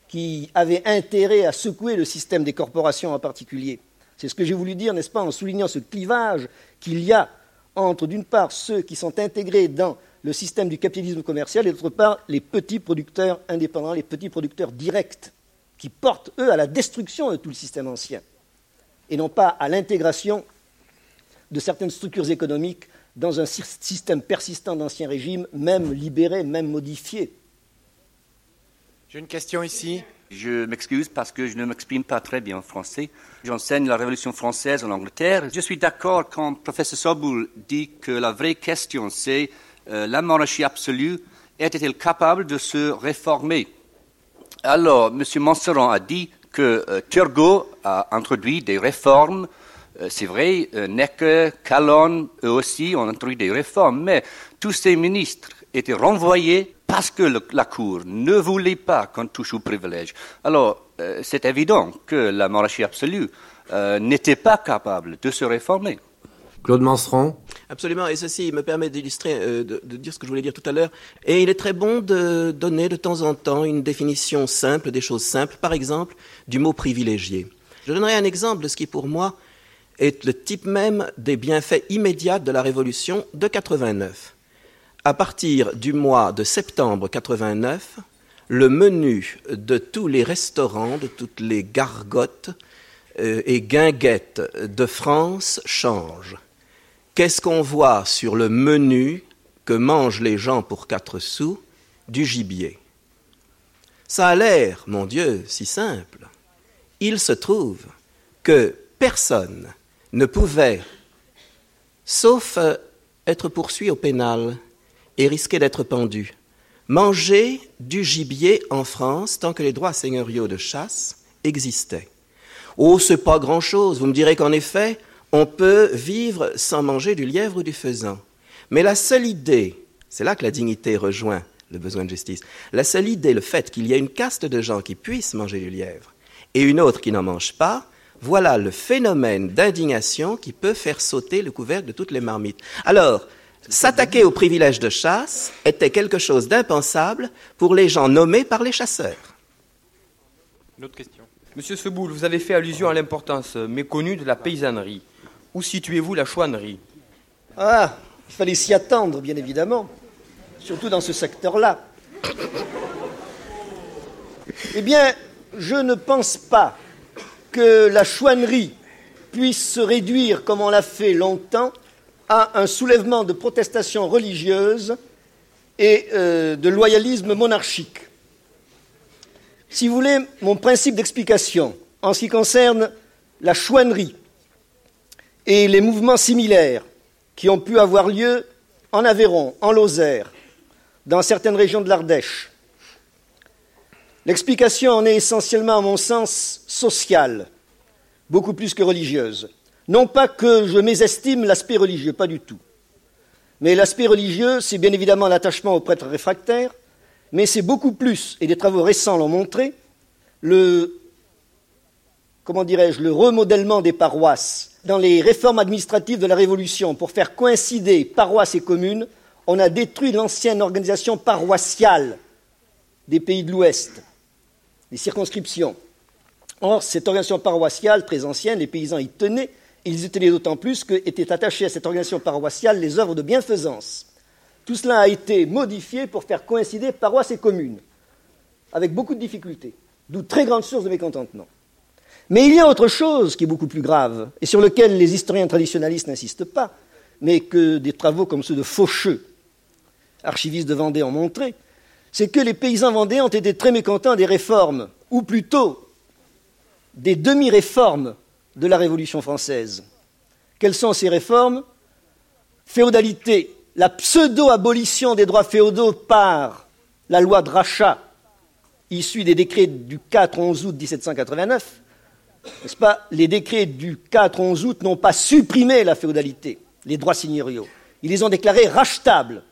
qui avaient intérêt à secouer le système des corporations en particulier. C'est ce que j'ai voulu dire, n'est-ce pas, en soulignant ce clivage qu'il y a entre, d'une part, ceux qui sont intégrés dans le système du capitalisme commercial et, d'autre part, les petits producteurs indépendants, les petits producteurs directs, qui portent, eux, à la destruction de tout le système ancien, et non pas à l'intégration de certaines structures économiques dans un système persistant d'Ancien Régime, même libéré, même modifié. J'ai une question ici. Je m'excuse parce que je ne m'exprime pas très bien en français. J'enseigne la Révolution française en Angleterre. Je suis d'accord quand le professeur Soboul dit que la vraie question, c'est euh, la monarchie absolue était-elle capable de se réformer? Alors, M. Montserrat a dit que euh, Turgot a introduit des réformes. Euh, c'est vrai, Necker, Calonne, eux aussi ont introduit des réformes, mais tous ces ministres étaient renvoyés parce que la Cour ne voulait pas qu'on touche aux privilèges. Alors, euh, c'est évident que la monarchie absolue euh, n'était pas capable de se réformer. Claude Manseron Absolument, et ceci me permet d'illustrer, euh, de, dire ce que je voulais dire tout à l'heure. Et il est très bon de donner de temps en temps une définition simple des choses simples, par exemple du mot privilégié. Je donnerai un exemple de ce qui, pour moi, est le type même des bienfaits immédiats de la Révolution de 89 à partir du mois de septembre 89, le menu de tous les restaurants, de toutes les gargotes euh, et guinguettes de France change. Qu'est-ce qu'on voit sur le menu que mangent les gens pour quatre sous Du gibier? Ça a l'air, mon Dieu, si simple. Il se trouve que personne ne pouvait, sauf euh, être poursuivi au pénal, et risquait d'être pendu. Manger du gibier en France tant que les droits seigneuriaux de chasse existaient. Oh, c'est pas grand-chose. Vous me direz qu'en effet, on peut vivre sans manger du lièvre ou du faisan. Mais la seule idée, c'est là que la dignité rejoint le besoin de justice, la seule idée, le fait qu'il y ait une caste de gens qui puissent manger du lièvre et une autre qui n'en mange pas, voilà le phénomène d'indignation qui peut faire sauter le couvercle de toutes les marmites. Alors, S'attaquer aux privilèges de chasse était quelque chose d'impensable pour les gens nommés par les chasseurs. Une autre question. Monsieur Seboul, vous avez fait allusion à l'importance méconnue de la paysannerie. Où situez-vous la chouannerie Ah, il fallait s'y attendre, bien évidemment, surtout dans ce secteur-là. eh bien, je ne pense pas que la chouannerie puisse se réduire, comme on l'a fait longtemps, à un soulèvement de protestation religieuse et euh, de loyalisme monarchique. Si vous voulez, mon principe d'explication en ce qui concerne la chouannerie et les mouvements similaires qui ont pu avoir lieu en Aveyron, en Lozère, dans certaines régions de l'Ardèche, l'explication en est essentiellement, à mon sens, sociale, beaucoup plus que religieuse. Non pas que je mésestime l'aspect religieux, pas du tout. Mais l'aspect religieux, c'est bien évidemment l'attachement aux prêtres réfractaires, mais c'est beaucoup plus, et des travaux récents l'ont montré, le, comment dirais-je, le remodèlement des paroisses. Dans les réformes administratives de la Révolution, pour faire coïncider paroisses et communes, on a détruit l'ancienne organisation paroissiale des pays de l'Ouest, les circonscriptions. Or, cette organisation paroissiale, très ancienne, les paysans y tenaient, ils étaient d'autant plus qu'étaient attachés à cette organisation paroissiale les œuvres de bienfaisance. Tout cela a été modifié pour faire coïncider paroisse et communes, avec beaucoup de difficultés, d'où très grande source de mécontentement. Mais il y a autre chose qui est beaucoup plus grave, et sur lequel les historiens traditionnalistes n'insistent pas, mais que des travaux comme ceux de Faucheux archivistes de Vendée ont montré, c'est que les paysans vendéens ont été très mécontents des réformes, ou plutôt des demi-réformes de la Révolution française. Quelles sont ces réformes? Féodalité, la pseudo-abolition des droits féodaux par la loi de rachat, issue des décrets du 4-11 août 1789, n'est-ce pas? Les décrets du 4-11 août n'ont pas supprimé la féodalité, les droits seigneuriaux. Ils les ont déclarés rachetables.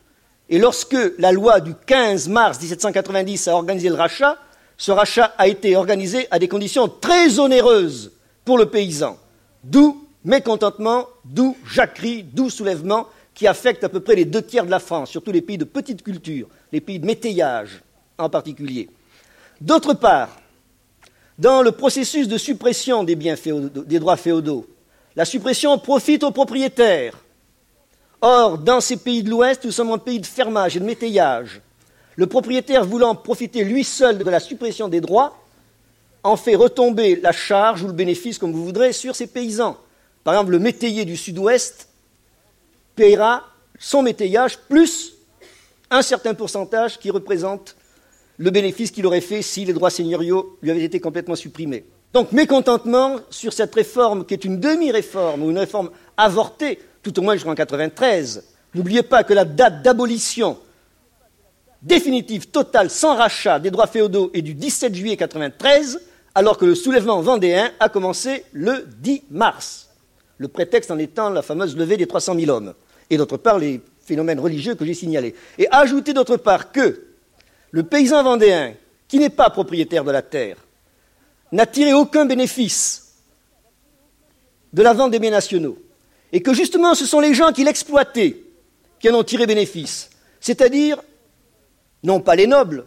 Et lorsque la loi du 15 mars 1790 a organisé le rachat, ce rachat a été organisé à des conditions très onéreuses pour le paysan. D'où mécontentement, d'où jacquerie, d'où soulèvement qui affectent à peu près les deux tiers de la France, surtout les pays de petite culture, les pays de métayage en particulier. D'autre part, dans le processus de suppression des, droits féodaux, la suppression profite aux propriétaires. Or, dans ces pays de l'Ouest, nous sommes un pays de fermage et de métayage. Le propriétaire voulant profiter lui seul de la suppression des droits en fait retomber la charge ou le bénéfice, comme vous voudrez, sur ses paysans. Par exemple, le métayer du Sud-Ouest paiera son métayage plus un certain pourcentage qui représente le bénéfice qu'il aurait fait si les droits seigneuriaux lui avaient été complètement supprimés. Donc mécontentement sur cette réforme qui est une demi-réforme ou une réforme avortée, tout au moins jusqu'en 93. N'oubliez pas que la date d'abolition définitive, totale, sans rachat des droits féodaux est du 17 juillet 93, alors que le soulèvement vendéen a commencé le 10 mars. Le prétexte en étant la fameuse levée des 300 000 hommes. Et d'autre part, les phénomènes religieux que j'ai signalés. Et ajouter d'autre part que le paysan vendéen, qui n'est pas propriétaire de la terre, n'a tiré aucun bénéfice de la vente des biens nationaux, et que justement ce sont les gens qui l'exploitaient qui en ont tiré bénéfice, c'est-à-dire non pas les nobles,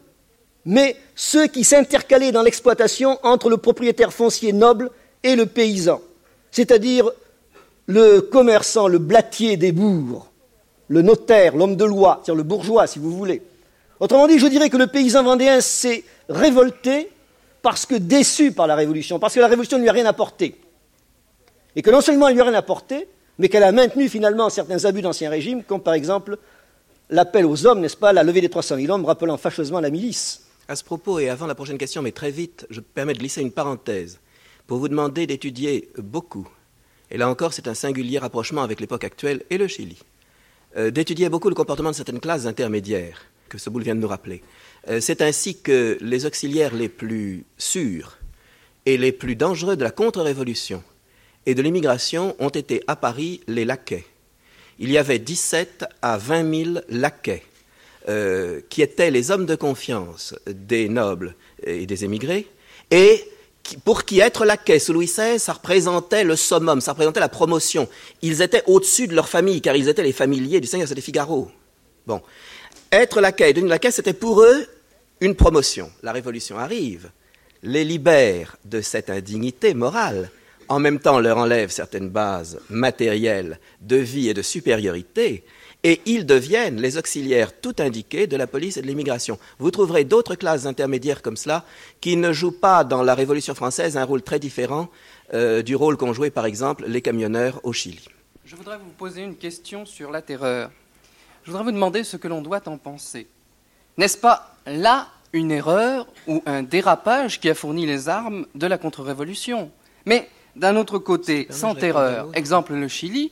mais ceux qui s'intercalaient dans l'exploitation entre le propriétaire foncier noble et le paysan, c'est-à-dire le commerçant, le blatier des bourgs, le notaire, l'homme de loi, c'est-à-dire le bourgeois, si vous voulez. Autrement dit, je dirais que le paysan vendéen s'est révolté parce que déçu par la Révolution, parce que la Révolution ne lui a rien apporté. Et que non seulement elle ne lui a rien apporté, mais qu'elle a maintenu finalement certains abus d'Ancien Régime, comme par exemple l'appel aux hommes, n'est-ce pas, la levée des 300 000 hommes, rappelant fâcheusement la milice. À ce propos, et avant la prochaine question, mais très vite, je me permets de glisser une parenthèse pour vous demander d'étudier beaucoup, et là encore c'est un singulier rapprochement avec l'époque actuelle et le Chili, euh, d'étudier beaucoup le comportement de certaines classes intermédiaires que Soboul vient de nous rappeler. Euh, c'est ainsi que les auxiliaires les plus sûrs et les plus dangereux de la contre-révolution et de l'immigration ont été à Paris les laquais il y avait 17 à 20 000 laquais, euh, qui étaient les hommes de confiance des nobles et des émigrés, et pour qui être laquais sous Louis XVI, ça représentait le summum, ça représentait la promotion. Ils étaient au-dessus de leur famille, car ils étaient les familiers du Seigneur, c'était Figaro. Bon. Être laquais, devenir laquais, c'était pour eux une promotion. La Révolution arrive, les libère de cette indignité morale, en même temps leur enlève certaines bases matérielles de vie et de supériorité, et ils deviennent les auxiliaires tout indiqués de la police et de l'immigration. Vous trouverez d'autres classes intermédiaires comme cela qui ne jouent pas dans la Révolution française un rôle très différent euh, du rôle qu'ont joué par exemple les camionneurs au Chili. Je voudrais vous poser une question sur la terreur. Je voudrais vous demander ce que l'on doit en penser. N'est-ce pas là une erreur ou un dérapage qui a fourni les armes de la contre-révolution? Mais d'un autre côté, sans terreur, exemple le Chili,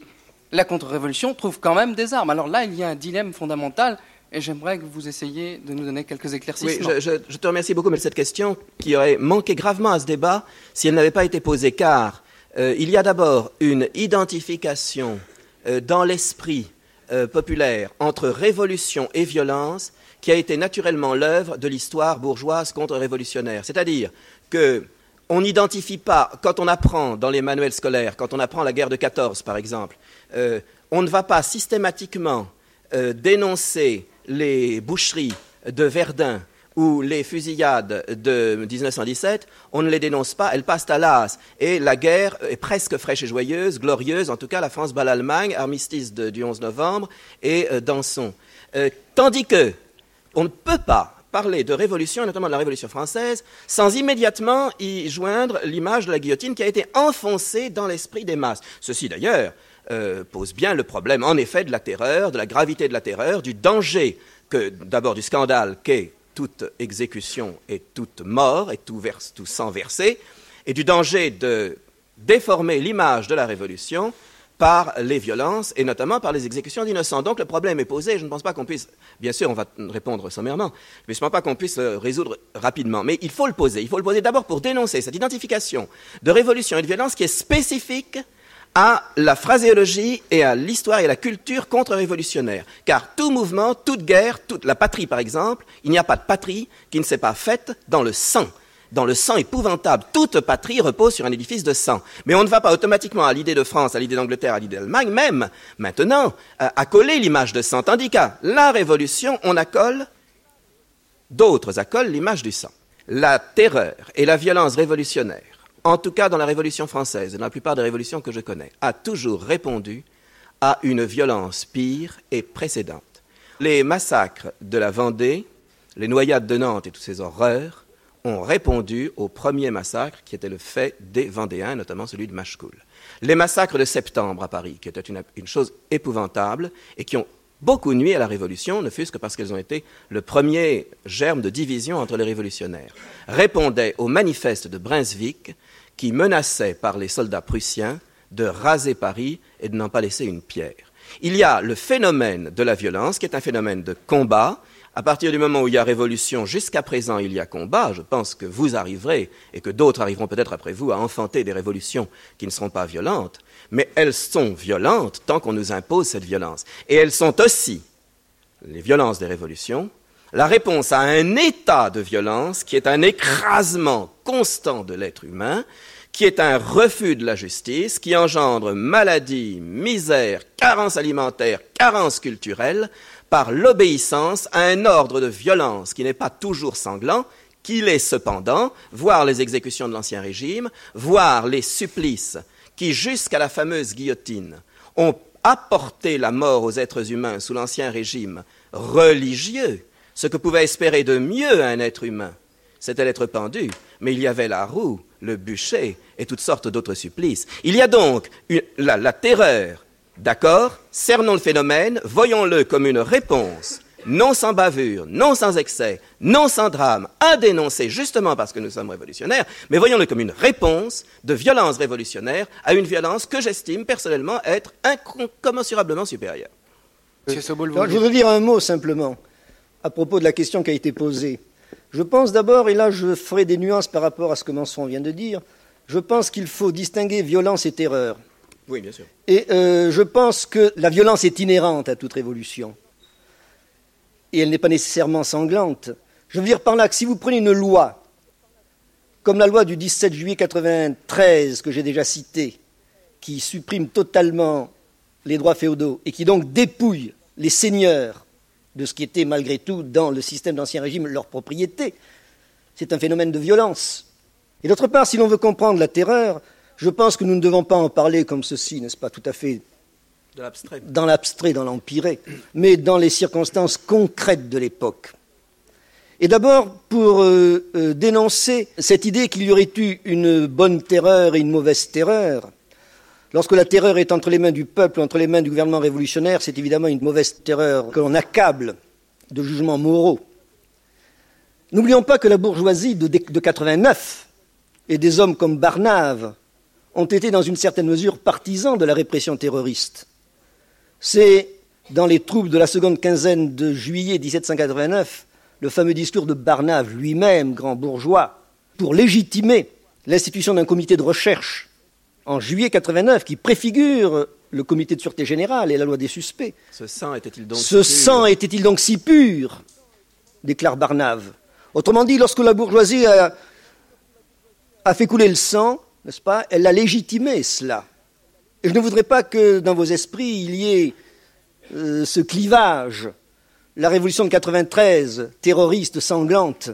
la contre-révolution trouve quand même des armes. Alors là, il y a un dilemme fondamental et j'aimerais que vous essayiez de nous donner quelques éclaircissements. Oui, je, te remercie beaucoup, mais cette question qui aurait manqué gravement à ce débat si elle n'avait pas été posée, car euh, il y a d'abord une identification euh, dans l'esprit euh, populaire entre révolution et violence qui a été naturellement l'œuvre de l'histoire bourgeoise contre-révolutionnaire. C'est-à-dire que on n'identifie pas, quand on apprend dans les manuels scolaires, quand on apprend la guerre de 14 par exemple, euh, on ne va pas systématiquement euh, dénoncer les boucheries de Verdun ou les fusillades de 1917, on ne les dénonce pas, elles passent à l'as. Et la guerre est presque fraîche et joyeuse, glorieuse, en tout cas la France bat l'Allemagne, armistice du 11 novembre et euh, Danson. tandis que on ne peut pas parler de révolution, notamment de la Révolution française, sans immédiatement y joindre l'image de la guillotine qui a été enfoncée dans l'esprit des masses. Ceci d'ailleurs euh, pose bien le problème, en effet, de la terreur, de la gravité de la terreur, du danger que d'abord du scandale qu'est toute exécution et toute mort et tout, tout sang versé, et du danger de déformer l'image de la révolution par les violences et notamment par les exécutions d'innocents. Donc le problème est posé. Je ne pense pas qu'on puisse, bien sûr, on va répondre sommairement, mais je ne pense pas qu'on puisse le résoudre rapidement. Mais il faut le poser. Il faut le poser d'abord pour dénoncer cette identification de révolution et de violence qui est spécifique à la phraséologie et à l'histoire et à la culture contre-révolutionnaire. Car tout mouvement, toute guerre, toute la patrie par exemple, il n'y a pas de patrie qui ne s'est pas faite dans le sang dans le sang épouvantable. Toute patrie repose sur un édifice de sang. Mais on ne va pas automatiquement à l'idée de France, à l'idée d'Angleterre, à l'idée d'Allemagne, même maintenant, accoler l'image de sang. Tandis qu'à la Révolution, on accole, d'autres accolent l'image du sang. La terreur et la violence révolutionnaire, en tout cas dans la Révolution française et dans la plupart des révolutions que je connais, a toujours répondu à une violence pire et précédente. Les massacres de la Vendée, les noyades de Nantes et toutes ces horreurs ont répondu au premier massacre qui était le fait des Vendéens, notamment celui de Machecoul. Les massacres de septembre à Paris, qui étaient une, chose épouvantable et qui ont beaucoup nuit à la Révolution, ne fût-ce que parce qu'elles ont été le premier germe de division entre les révolutionnaires, répondaient au manifeste de Brunswick qui menaçait par les soldats prussiens de raser Paris et de n'en pas laisser une pierre. Il y a le phénomène de la violence, qui est un phénomène de combat, à partir du moment où il y a révolution, jusqu'à présent il y a combat, je pense que vous arriverez, et que d'autres arriveront peut-être après vous, à enfanter des révolutions qui ne seront pas violentes, mais elles sont violentes tant qu'on nous impose cette violence. Et elles sont aussi, les violences des révolutions, la réponse à un état de violence qui est un écrasement constant de l'être humain, qui est un refus de la justice, qui engendre maladie, misère, carence alimentaire, carence culturelle, par l'obéissance à un ordre de violence qui n'est pas toujours sanglant, qu'il est cependant, voir les exécutions de l'Ancien Régime, voir les supplices qui, jusqu'à la fameuse guillotine, ont apporté la mort aux êtres humains sous l'Ancien Régime religieux, ce que pouvait espérer de mieux un être humain, c'était l'être pendu, mais il y avait la roue, le bûcher et toutes sortes d'autres supplices. Il y a donc la, la terreur. D'accord? Cernons le phénomène, voyons-le comme une réponse, non sans bavure, non sans excès, non sans drame, à dénoncer justement parce que nous sommes révolutionnaires, mais voyons-le comme une réponse de violence révolutionnaire à une violence que j'estime personnellement être incommensurablement supérieure. je voudrais dire un mot simplement à propos de la question qui a été posée. Je pense d'abord, et là je ferai des nuances par rapport à ce que Manson vient de dire, je pense qu'il faut distinguer violence et terreur. Oui, bien sûr. Et euh, je pense que la violence est inhérente à toute révolution. Et elle n'est pas nécessairement sanglante. Je veux dire par là que si vous prenez une loi, comme la loi du 17 juillet 1993 que j'ai déjà citée, qui supprime totalement les droits féodaux et qui donc dépouille les seigneurs de ce qui était malgré tout dans le système d'Ancien Régime leur propriété, c'est un phénomène de violence. Et d'autre part, si l'on veut comprendre la terreur, je pense que nous ne devons pas en parler comme ceci, n'est-ce pas, tout à fait dans l'abstrait, dans l'empiré, mais dans les circonstances concrètes de l'époque. Et d'abord, pour euh, euh, dénoncer cette idée qu'il y aurait eu une bonne terreur et une mauvaise terreur, lorsque la terreur est entre les mains du peuple, entre les mains du gouvernement révolutionnaire, c'est évidemment une mauvaise terreur que l'on accable de jugements moraux. N'oublions pas que la bourgeoisie de, de 89 et des hommes comme Barnave ont été dans une certaine mesure partisans de la répression terroriste. C'est dans les troupes de la seconde quinzaine de juillet 1789 le fameux discours de Barnave, lui-même grand bourgeois, pour légitimer l'institution d'un comité de recherche en juillet 89 qui préfigure le comité de sûreté générale et la loi des suspects. Ce sang était-il donc si donc pur déclare Barnave. Autrement dit, lorsque la bourgeoisie a, a fait couler le sang, n'est-ce pas Elle a légitimé cela. Et je ne voudrais pas que dans vos esprits il y ait euh, ce clivage, la révolution de 93, terroriste, sanglante,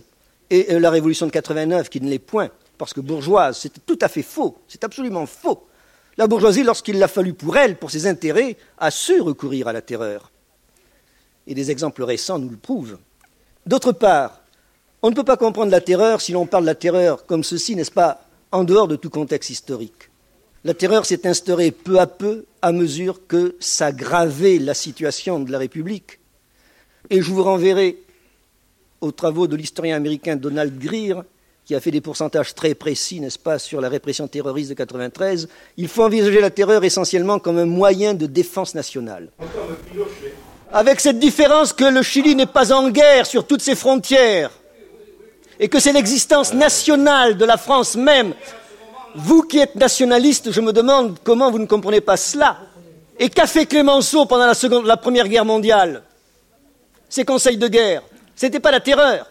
et euh, la révolution de 89 qui ne l'est point, parce que bourgeoise, c'est tout à fait faux, c'est absolument faux. La bourgeoisie, lorsqu'il l'a fallu pour elle, pour ses intérêts, a su recourir à la terreur. Et des exemples récents nous le prouvent. D'autre part, on ne peut pas comprendre la terreur si l'on parle de la terreur comme ceci, n'est-ce pas, en dehors de tout contexte historique. La terreur s'est instaurée peu à peu à mesure que s'aggravait la situation de la République. Et je vous renverrai aux travaux de l'historien américain Donald Greer, qui a fait des pourcentages très précis, n'est-ce pas, sur la répression terroriste de 93. Il faut envisager la terreur essentiellement comme un moyen de défense nationale. Avec cette différence que le Chili n'est pas en guerre sur toutes ses frontières et que c'est l'existence nationale de la France même. Vous qui êtes nationaliste, je me demande comment vous ne comprenez pas cela. Et qu'a fait Clémenceau pendant la, la Première Guerre mondiale? Ces conseils de guerre, ce n'était pas la terreur.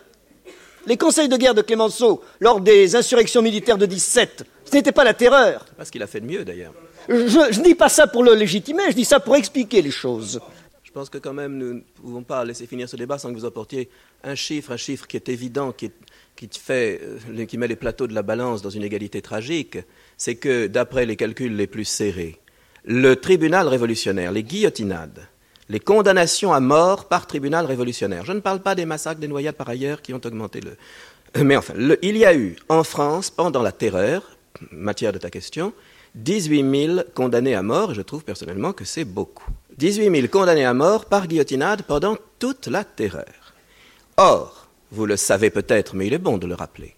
Les conseils de guerre de Clémenceau, lors des insurrections militaires de 17, ce n'était pas la terreur. C'est pas ce qu'il a fait de mieux d'ailleurs. Je ne dis pas ça pour le légitimer, je dis ça pour expliquer les choses. Je pense que quand même nous ne pouvons pas laisser finir ce débat sans que vous apportiez un chiffre, un chiffre qui est évident, qui, qui, fait, euh, qui met les plateaux de la balance dans une égalité tragique, c'est que d'après les calculs les plus serrés, le tribunal révolutionnaire, les guillotinades, les condamnations à mort par tribunal révolutionnaire. Je ne parle pas des massacres, des noyades par ailleurs qui ont augmenté le. Mais enfin, il y a eu en France, pendant la terreur, matière de ta question, 18 000 condamnés à mort, et je trouve personnellement que c'est beaucoup. 18 000 condamnés à mort par guillotinade pendant toute la terreur. Or, vous le savez peut-être, mais il est bon de le rappeler,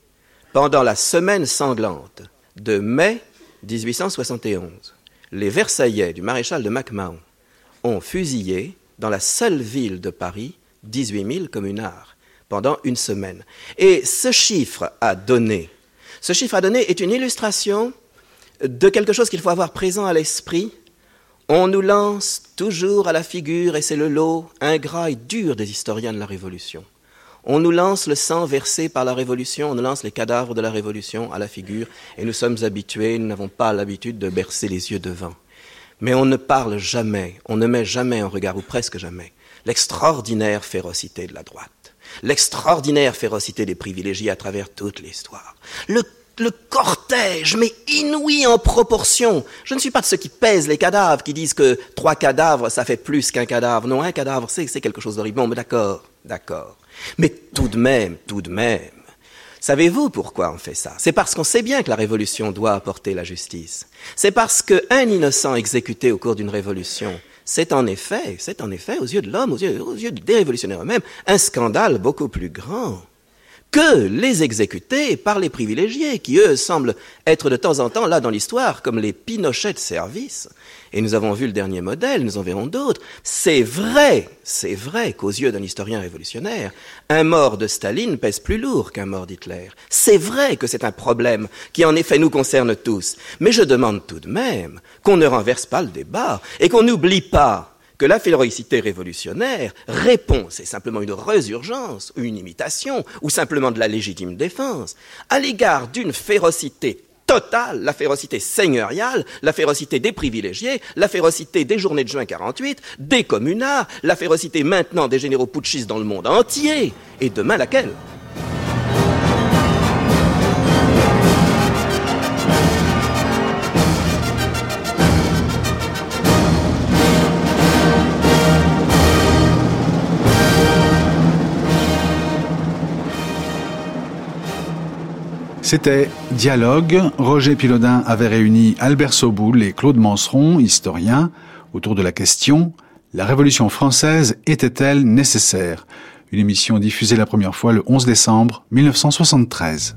pendant la semaine sanglante de mai 1871, les Versaillais du maréchal de MacMahon ont fusillé dans la seule ville de Paris 18 000 communards pendant une semaine. Et ce chiffre a donné, ce chiffre a donné est une illustration de quelque chose qu'il faut avoir présent à l'esprit. On nous lance toujours à la figure, et c'est le lot ingrat et dur des historiens de la Révolution. On nous lance le sang versé par la Révolution, on nous lance les cadavres de la Révolution à la figure, et nous sommes habitués, nous n'avons pas l'habitude de bercer les yeux devant. Mais on ne parle jamais, on ne met jamais en regard, ou presque jamais, l'extraordinaire férocité de la droite, l'extraordinaire férocité des privilégiés à travers toute l'histoire, le, le, cortège, mais inouï en proportion. Je ne suis pas de ceux qui pèsent les cadavres, qui disent que trois cadavres, ça fait plus qu'un cadavre. Non, un cadavre, c'est quelque chose d'horrible. Bon, mais d'accord, d'accord. Mais tout de même, tout de même, Savez-vous pourquoi on fait ça? C'est parce qu'on sait bien que la révolution doit apporter la justice. C'est parce qu'un innocent exécuté au cours d'une révolution, c'est en effet, c'est en effet, aux yeux de l'homme, aux yeux, des révolutionnaires eux-mêmes, un scandale beaucoup plus grand que les exécutés par les privilégiés, qui eux semblent être de temps en temps là dans l'histoire comme les Pinochet de service. Et nous avons vu le dernier modèle, nous en verrons d'autres. C'est vrai, c'est vrai qu'aux yeux d'un historien révolutionnaire, un mort de Staline pèse plus lourd qu'un mort d'Hitler. C'est vrai que c'est un problème qui en effet nous concerne tous. Mais je demande tout de même qu'on ne renverse pas le débat et qu'on n'oublie pas que la férocité révolutionnaire répond, c'est simplement une résurgence, une imitation, ou simplement de la légitime défense, à l'égard d'une férocité totale, la férocité seigneuriale, la férocité des privilégiés, la férocité des journées de juin 48, des communards, la férocité maintenant des généraux putschistes dans le monde entier, et demain laquelle? C'était Dialogue. Roger Pilodin avait réuni Albert Soboul et Claude Manseron, historiens, autour de la question La Révolution française était-elle nécessaire? Une émission diffusée la première fois le 11 décembre 1973.